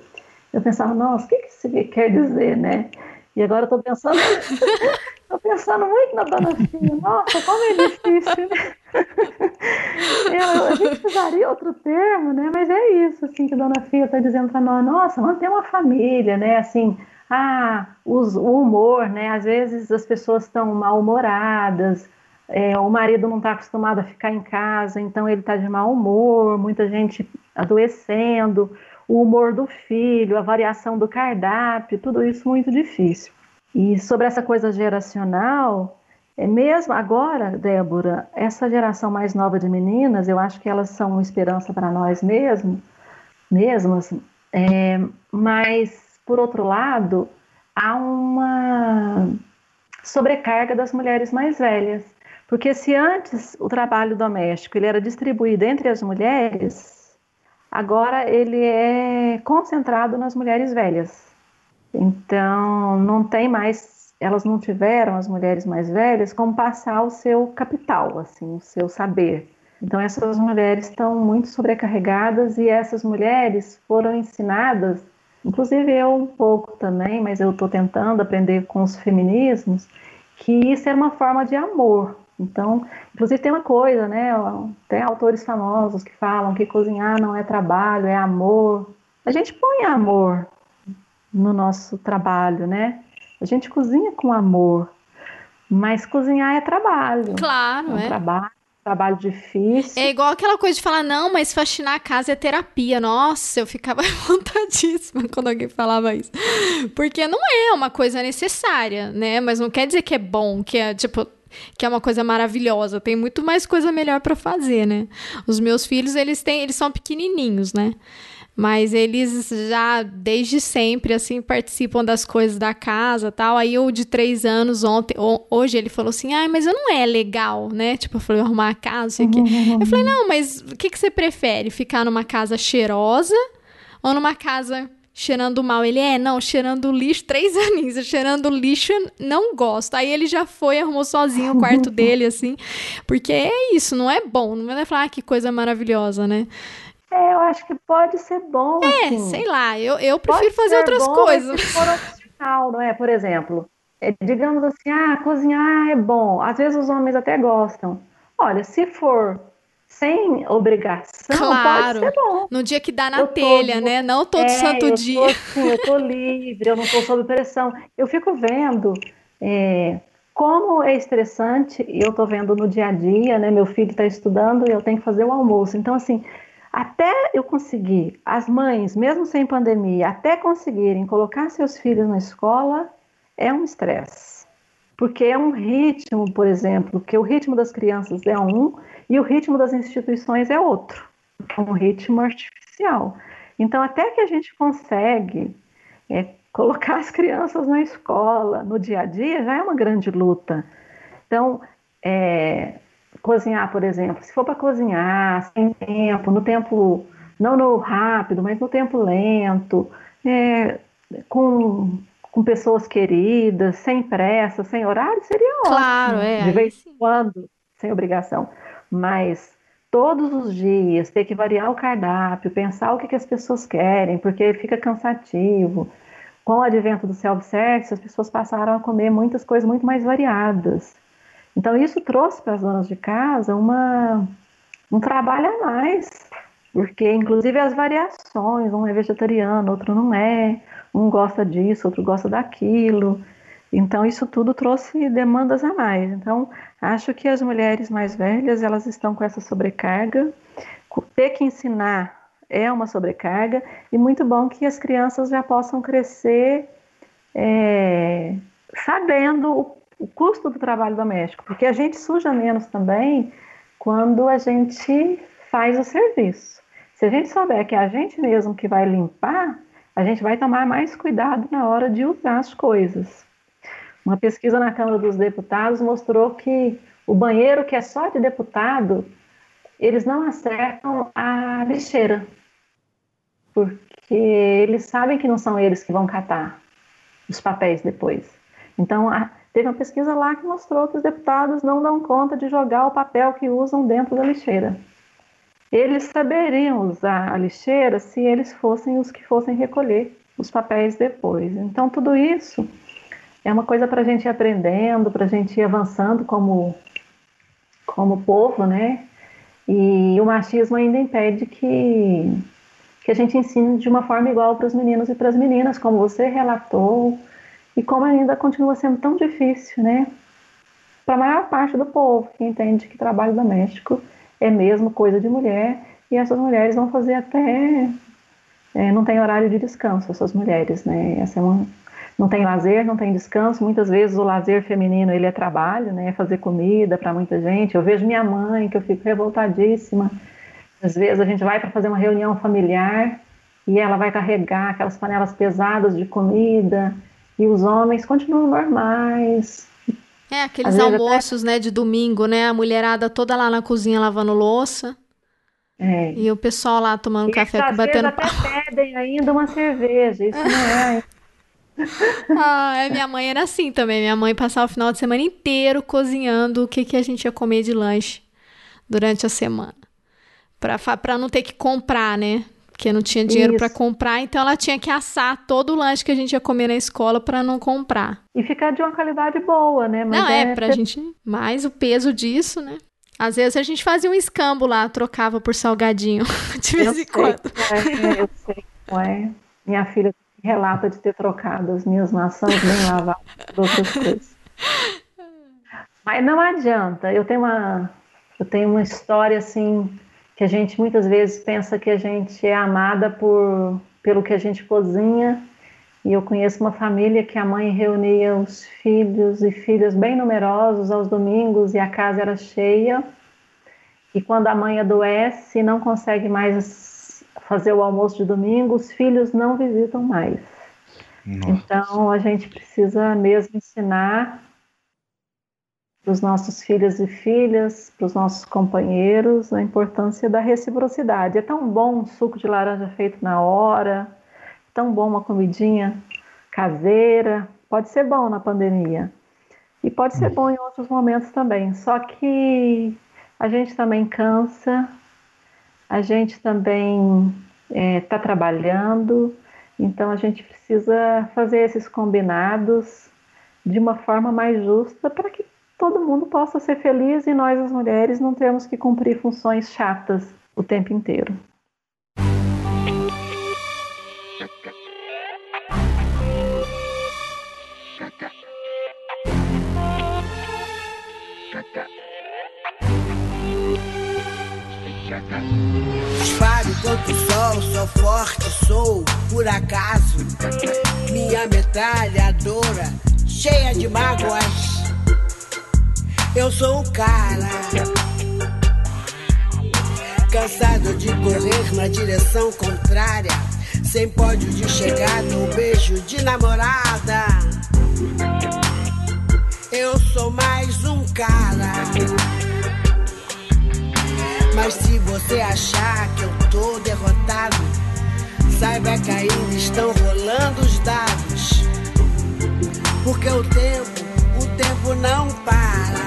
Eu pensava, nossa, o que, que isso quer dizer, né? E agora estou pensando Tô pensando muito na dona Fia. Nossa, como é difícil, né? Eu, a gente precisaria outro termo, né? Mas é isso, assim, que a dona Fia está dizendo para nós. Nossa, manter uma família, né? Assim, ah, os, o humor, né? Às vezes as pessoas estão mal-humoradas, é, o marido não está acostumado a ficar em casa, então ele está de mau humor, muita gente adoecendo, o humor do filho, a variação do cardápio, tudo isso muito difícil. E sobre essa coisa geracional, é mesmo agora, Débora, essa geração mais nova de meninas, eu acho que elas são uma esperança para nós mesmo, mesmas, é, mas, por outro lado, há uma sobrecarga das mulheres mais velhas. Porque se antes o trabalho doméstico ele era distribuído entre as mulheres, agora ele é concentrado nas mulheres velhas. Então, não tem mais, elas não tiveram, as mulheres mais velhas, como passar o seu capital, assim, o seu saber. Então, essas mulheres estão muito sobrecarregadas e essas mulheres foram ensinadas, inclusive eu um pouco também, mas eu estou tentando aprender com os feminismos, que isso é uma forma de amor. Então, inclusive tem uma coisa, né? Tem autores famosos que falam que cozinhar não é trabalho, é amor. A gente põe amor no nosso trabalho, né? A gente cozinha com amor, mas cozinhar é trabalho. Claro, é. Um é. trabalho trabalho difícil. É igual aquela coisa de falar, não, mas faxinar a casa é terapia. Nossa, eu ficava vontadíssima quando alguém falava isso. Porque não é uma coisa necessária, né? Mas não quer dizer que é bom, que é tipo que é uma coisa maravilhosa. Tem muito mais coisa melhor para fazer, né? Os meus filhos, eles têm, eles são pequenininhos, né? Mas eles já, desde sempre, assim, participam das coisas da casa tal. Aí o de três anos, ontem, hoje, ele falou assim: ah, mas não é legal, né? Tipo, eu falei, arrumar a casa, sei o quê. Eu falei, não, mas o que, que você prefere? Ficar numa casa cheirosa ou numa casa cheirando mal. Ele é, não, cheirando lixo, três aninhos, cheirando lixo, não gosto. Aí ele já foi, arrumou sozinho o quarto dele, assim, porque é isso, não é bom. Não vai falar ah, que coisa maravilhosa, né? É, eu acho que pode ser bom. É, assim. sei lá, eu, eu prefiro fazer outras bom, coisas. Se for opcional, não é? Por exemplo, é, digamos assim, ah, cozinhar é bom. Às vezes os homens até gostam. Olha, se for sem obrigação, claro. pode ser bom. No dia que dá na eu telha, tô, né? Não todo é, santo eu dia. Tô, assim, eu tô livre, eu não tô sob pressão. Eu fico vendo é, como é estressante, eu tô vendo no dia a dia, né? Meu filho está estudando e eu tenho que fazer o almoço. Então, assim, até eu conseguir, as mães, mesmo sem pandemia, até conseguirem colocar seus filhos na escola, é um estresse. Porque é um ritmo, por exemplo, que o ritmo das crianças é um e o ritmo das instituições é outro. É um ritmo artificial. Então, até que a gente consegue é, colocar as crianças na escola, no dia a dia, já é uma grande luta. Então, é, cozinhar, por exemplo, se for para cozinhar sem tempo, no tempo, não no rápido, mas no tempo lento, é, com, com pessoas queridas, sem pressa, sem horário, seria claro, ótimo. É, de vez em quando, sem obrigação. Mas todos os dias ter que variar o cardápio, pensar o que, que as pessoas querem, porque fica cansativo. Com o advento do self-service, as pessoas passaram a comer muitas coisas muito mais variadas. Então, isso trouxe para as donas de casa uma, um trabalho a mais, porque, inclusive, as variações: um é vegetariano, outro não é, um gosta disso, outro gosta daquilo. Então, isso tudo trouxe demandas a mais. Então, acho que as mulheres mais velhas elas estão com essa sobrecarga. Ter que ensinar é uma sobrecarga, e muito bom que as crianças já possam crescer é, sabendo o o custo do trabalho doméstico, porque a gente suja menos também quando a gente faz o serviço. Se a gente souber que é a gente mesmo que vai limpar, a gente vai tomar mais cuidado na hora de usar as coisas. Uma pesquisa na Câmara dos Deputados mostrou que o banheiro que é só de deputado, eles não acertam a lixeira, porque eles sabem que não são eles que vão catar os papéis depois. Então, a, Teve uma pesquisa lá que mostrou que os deputados não dão conta de jogar o papel que usam dentro da lixeira. Eles saberiam usar a lixeira se eles fossem os que fossem recolher os papéis depois. Então, tudo isso é uma coisa para a gente ir aprendendo, para a gente ir avançando como, como povo, né? E o machismo ainda impede que, que a gente ensine de uma forma igual para os meninos e para as meninas, como você relatou, e como ainda continua sendo tão difícil, né? Para a maior parte do povo que entende que trabalho doméstico é mesmo coisa de mulher e essas mulheres vão fazer até é, não tem horário de descanso essas mulheres, né? Essa é uma, não tem lazer, não tem descanso. Muitas vezes o lazer feminino ele é trabalho, né? Fazer comida para muita gente. Eu vejo minha mãe que eu fico revoltadíssima. Às vezes a gente vai para fazer uma reunião familiar e ela vai carregar aquelas panelas pesadas de comida e os homens continuam normais. É, aqueles almoços, até... né, de domingo, né? A mulherada toda lá na cozinha lavando louça. É. E o pessoal lá tomando e café, batendo até pedem ainda uma cerveja, isso não é. ah, é, minha mãe era assim também. Minha mãe passava o final de semana inteiro cozinhando o que, que a gente ia comer de lanche durante a semana. Pra, pra não ter que comprar, né? Porque não tinha dinheiro para comprar, então ela tinha que assar todo o lanche que a gente ia comer na escola para não comprar. E ficar de uma qualidade boa, né? Mas não, é, é pra ter... gente. Mais o peso disso, né? Às vezes a gente fazia um escambo lá, trocava por salgadinho, de vez em quando. É, eu sei é. Minha filha relata de ter trocado as minhas maçãs bem lavadas por outras coisas. Mas não adianta. Eu tenho uma, Eu tenho uma história assim que a gente muitas vezes pensa que a gente é amada por pelo que a gente cozinha. E eu conheço uma família que a mãe reunia os filhos e filhas bem numerosos aos domingos e a casa era cheia. E quando a mãe adoece e não consegue mais fazer o almoço de domingo, os filhos não visitam mais. Nossa. Então a gente precisa mesmo ensinar para os nossos filhos e filhas, para os nossos companheiros, a importância da reciprocidade. É tão bom um suco de laranja feito na hora, tão bom uma comidinha caseira, pode ser bom na pandemia. E pode ser bom em outros momentos também. Só que a gente também cansa, a gente também está é, tá trabalhando, então a gente precisa fazer esses combinados de uma forma mais justa para que todo mundo possa ser feliz e nós, as mulheres, não temos que cumprir funções chatas o tempo inteiro. Disparo contra o sol, sou forte, sou por acaso. Minha metralhadora cheia de mágoas eu sou um cara cansado de correr na direção contrária, sem pódio de chegada ou beijo de namorada. Eu sou mais um cara. Mas se você achar que eu tô derrotado, saiba que ainda estão rolando os dados. Porque o tempo, o tempo não para.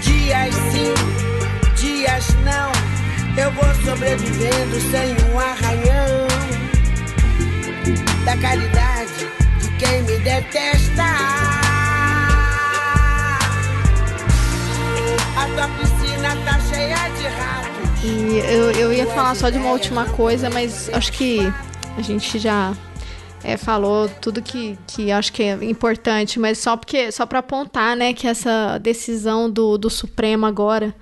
Dias sim, dias não. Eu vou sobrevivendo sem um arranhão da caridade de quem me detesta. A tua piscina tá cheia de ratos. E eu, eu ia falar só de uma última coisa, mas acho que a gente já é, falou tudo que, que acho que é importante, mas só porque só para apontar, né, que essa decisão do, do Supremo agora.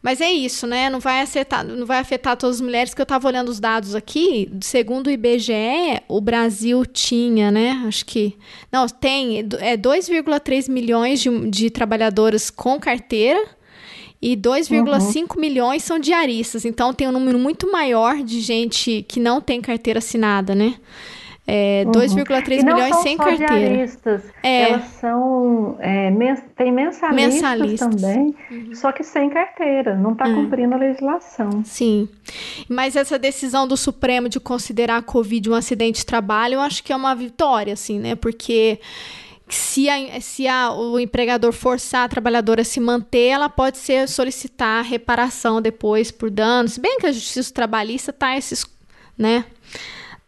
Mas é isso, né? Não vai afetar, não vai afetar todas as mulheres, que eu estava olhando os dados aqui. Segundo o IBGE, o Brasil tinha, né? Acho que. Não, tem é 2,3 milhões de, de trabalhadoras com carteira e 2,5 uhum. milhões são diaristas. Então tem um número muito maior de gente que não tem carteira assinada, né? É, uhum. 2,3 milhões sem carteira. Diaristas, é. Elas são. É, mens tem mensalistas, mensalistas. também, uhum. só que sem carteira, não está uhum. cumprindo a legislação. Sim. Mas essa decisão do Supremo de considerar a Covid um acidente de trabalho, eu acho que é uma vitória, assim, né? Porque se, a, se a, o empregador forçar a trabalhadora a se manter, ela pode ser solicitar reparação depois por danos. Se bem que a justiça trabalhista tá esses, né?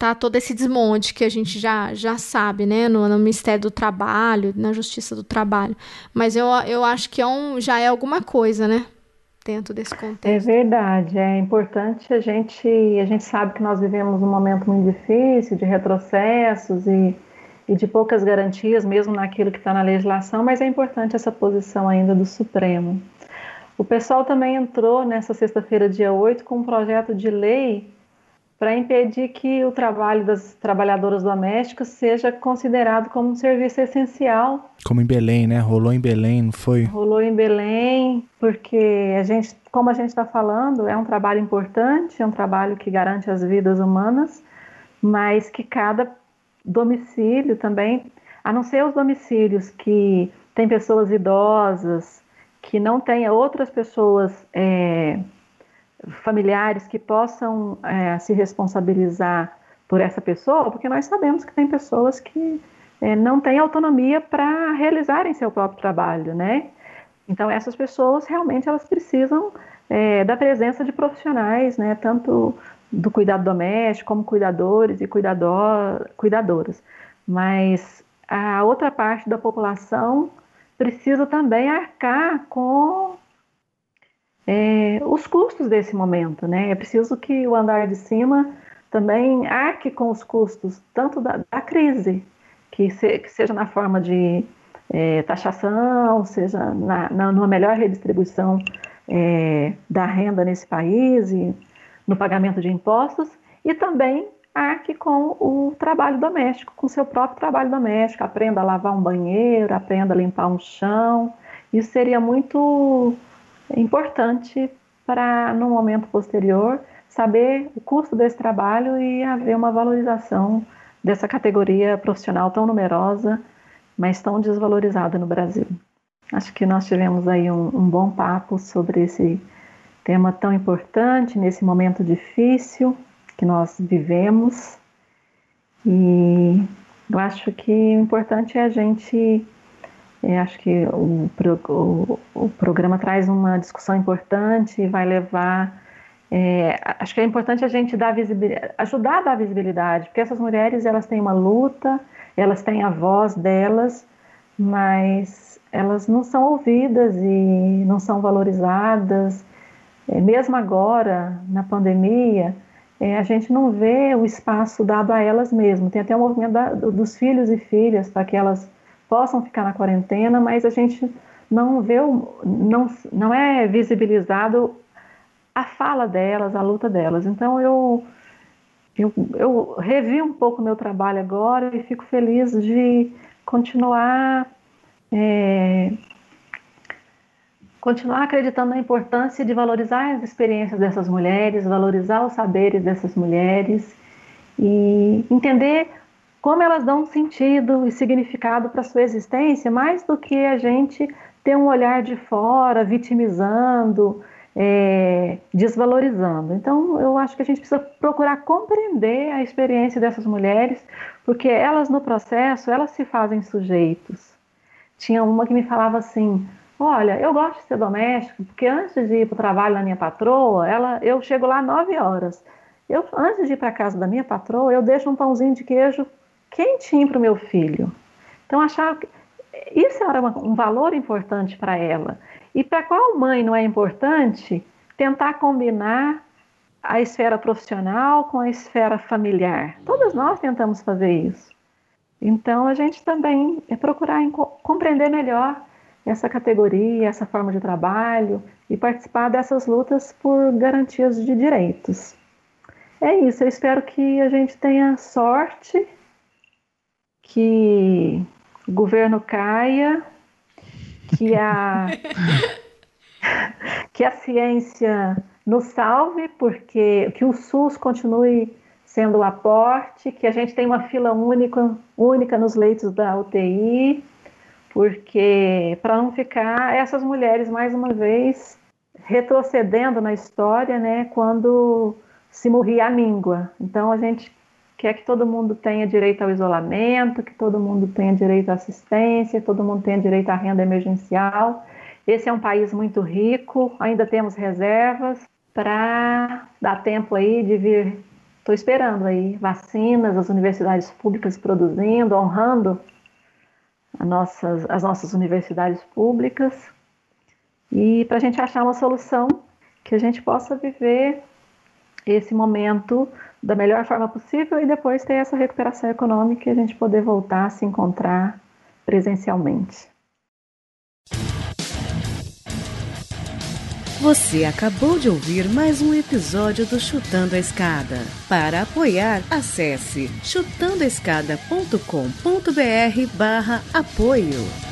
Tá todo esse desmonte que a gente já, já sabe, né, no, no, Ministério do Trabalho, na Justiça do Trabalho. Mas eu, eu acho que é um, já é alguma coisa, né, dentro desse contexto. É verdade, é importante a gente, a gente sabe que nós vivemos um momento muito difícil, de retrocessos e, e de poucas garantias, mesmo naquilo que está na legislação, mas é importante essa posição ainda do Supremo. O pessoal também entrou nessa sexta-feira, dia 8, com um projeto de lei para impedir que o trabalho das trabalhadoras domésticas seja considerado como um serviço essencial. Como em Belém, né? Rolou em Belém, não foi? Rolou em Belém, porque a gente, como a gente está falando, é um trabalho importante, é um trabalho que garante as vidas humanas, mas que cada domicílio também, a não ser os domicílios que tem pessoas idosas, que não tenha outras pessoas é, familiares que possam é, se responsabilizar por essa pessoa, porque nós sabemos que tem pessoas que é, não têm autonomia para realizarem seu próprio trabalho, né? Então essas pessoas realmente elas precisam é, da presença de profissionais, né? Tanto do cuidado doméstico como cuidadores e cuidador, cuidadoras. Mas a outra parte da população precisa também arcar com é, os custos desse momento, né? É preciso que o andar de cima também arque com os custos, tanto da, da crise, que, se, que, seja na forma de é, taxação, seja na, na, numa melhor redistribuição é, da renda nesse país e no pagamento de impostos, e também arque com o trabalho doméstico, com seu próprio trabalho doméstico, aprenda a lavar um banheiro, aprenda a limpar um chão. Isso seria muito importante para, no momento posterior, saber o custo desse trabalho e haver uma valorização dessa categoria profissional tão numerosa, mas tão desvalorizada no Brasil. Acho que nós tivemos aí um, um bom papo sobre esse tema tão importante nesse momento difícil que nós vivemos. E eu acho que o importante é a gente. É, acho que o, o, o, programa traz uma discussão importante e vai levar. É, acho que é importante a gente dar ajudar a dar visibilidade, porque essas mulheres elas têm uma luta, elas têm a voz delas, mas elas não são ouvidas e não são valorizadas. É, mesmo agora, na pandemia, é, a gente não vê o espaço dado a elas mesmas. Tem até o movimento da, dos filhos e filhas para que elas possam ficar na quarentena, mas a gente não vê, não, não é visibilizado a fala delas, a luta delas. Então eu, eu, eu revi um pouco meu trabalho agora e fico feliz de continuar é, continuar acreditando na importância de valorizar as experiências dessas mulheres, valorizar os saberes dessas mulheres e entender como elas dão sentido e significado para sua existência, mais do que a gente ter um olhar de fora, vitimizando, é, desvalorizando. Então, eu acho que a gente precisa procurar compreender a experiência dessas mulheres, porque elas no processo, elas se fazem sujeitos. Tinha uma que me falava assim, Olha, eu gosto de ser doméstico, porque antes de ir para o trabalho da minha patroa, ela, eu chego lá nove horas. Eu, antes de ir para casa da minha patroa, eu deixo um pãozinho de queijo quentinho para o meu filho. Então, achava que isso era um valor importante para ela. E para qual mãe não é importante tentar combinar a esfera profissional com a esfera familiar? Todas nós tentamos fazer isso. Então, a gente também é procurar compreender melhor essa categoria, essa forma de trabalho e participar dessas lutas por garantias de direitos. É isso, eu espero que a gente tenha sorte, que o governo caia, que a, que a ciência nos salve, porque que o SUS continue sendo o aporte, que a gente tenha uma fila única, única nos leitos da UTI, porque para não ficar essas mulheres mais uma vez retrocedendo na história, né, quando se morria a míngua. Então a gente quer que todo mundo tenha direito ao isolamento, que todo mundo tenha direito à assistência, todo mundo tenha direito à renda emergencial. Esse é um país muito rico, ainda temos reservas para dar tempo aí de vir. Estou esperando aí vacinas, as universidades públicas produzindo, honrando nossas, as nossas universidades públicas e para a gente achar uma solução que a gente possa viver esse momento da melhor forma possível e depois ter essa recuperação econômica e a gente poder voltar a se encontrar presencialmente. Você acabou de ouvir mais um episódio do Chutando a Escada. Para apoiar, acesse chutandoaescada.com.br barra apoio.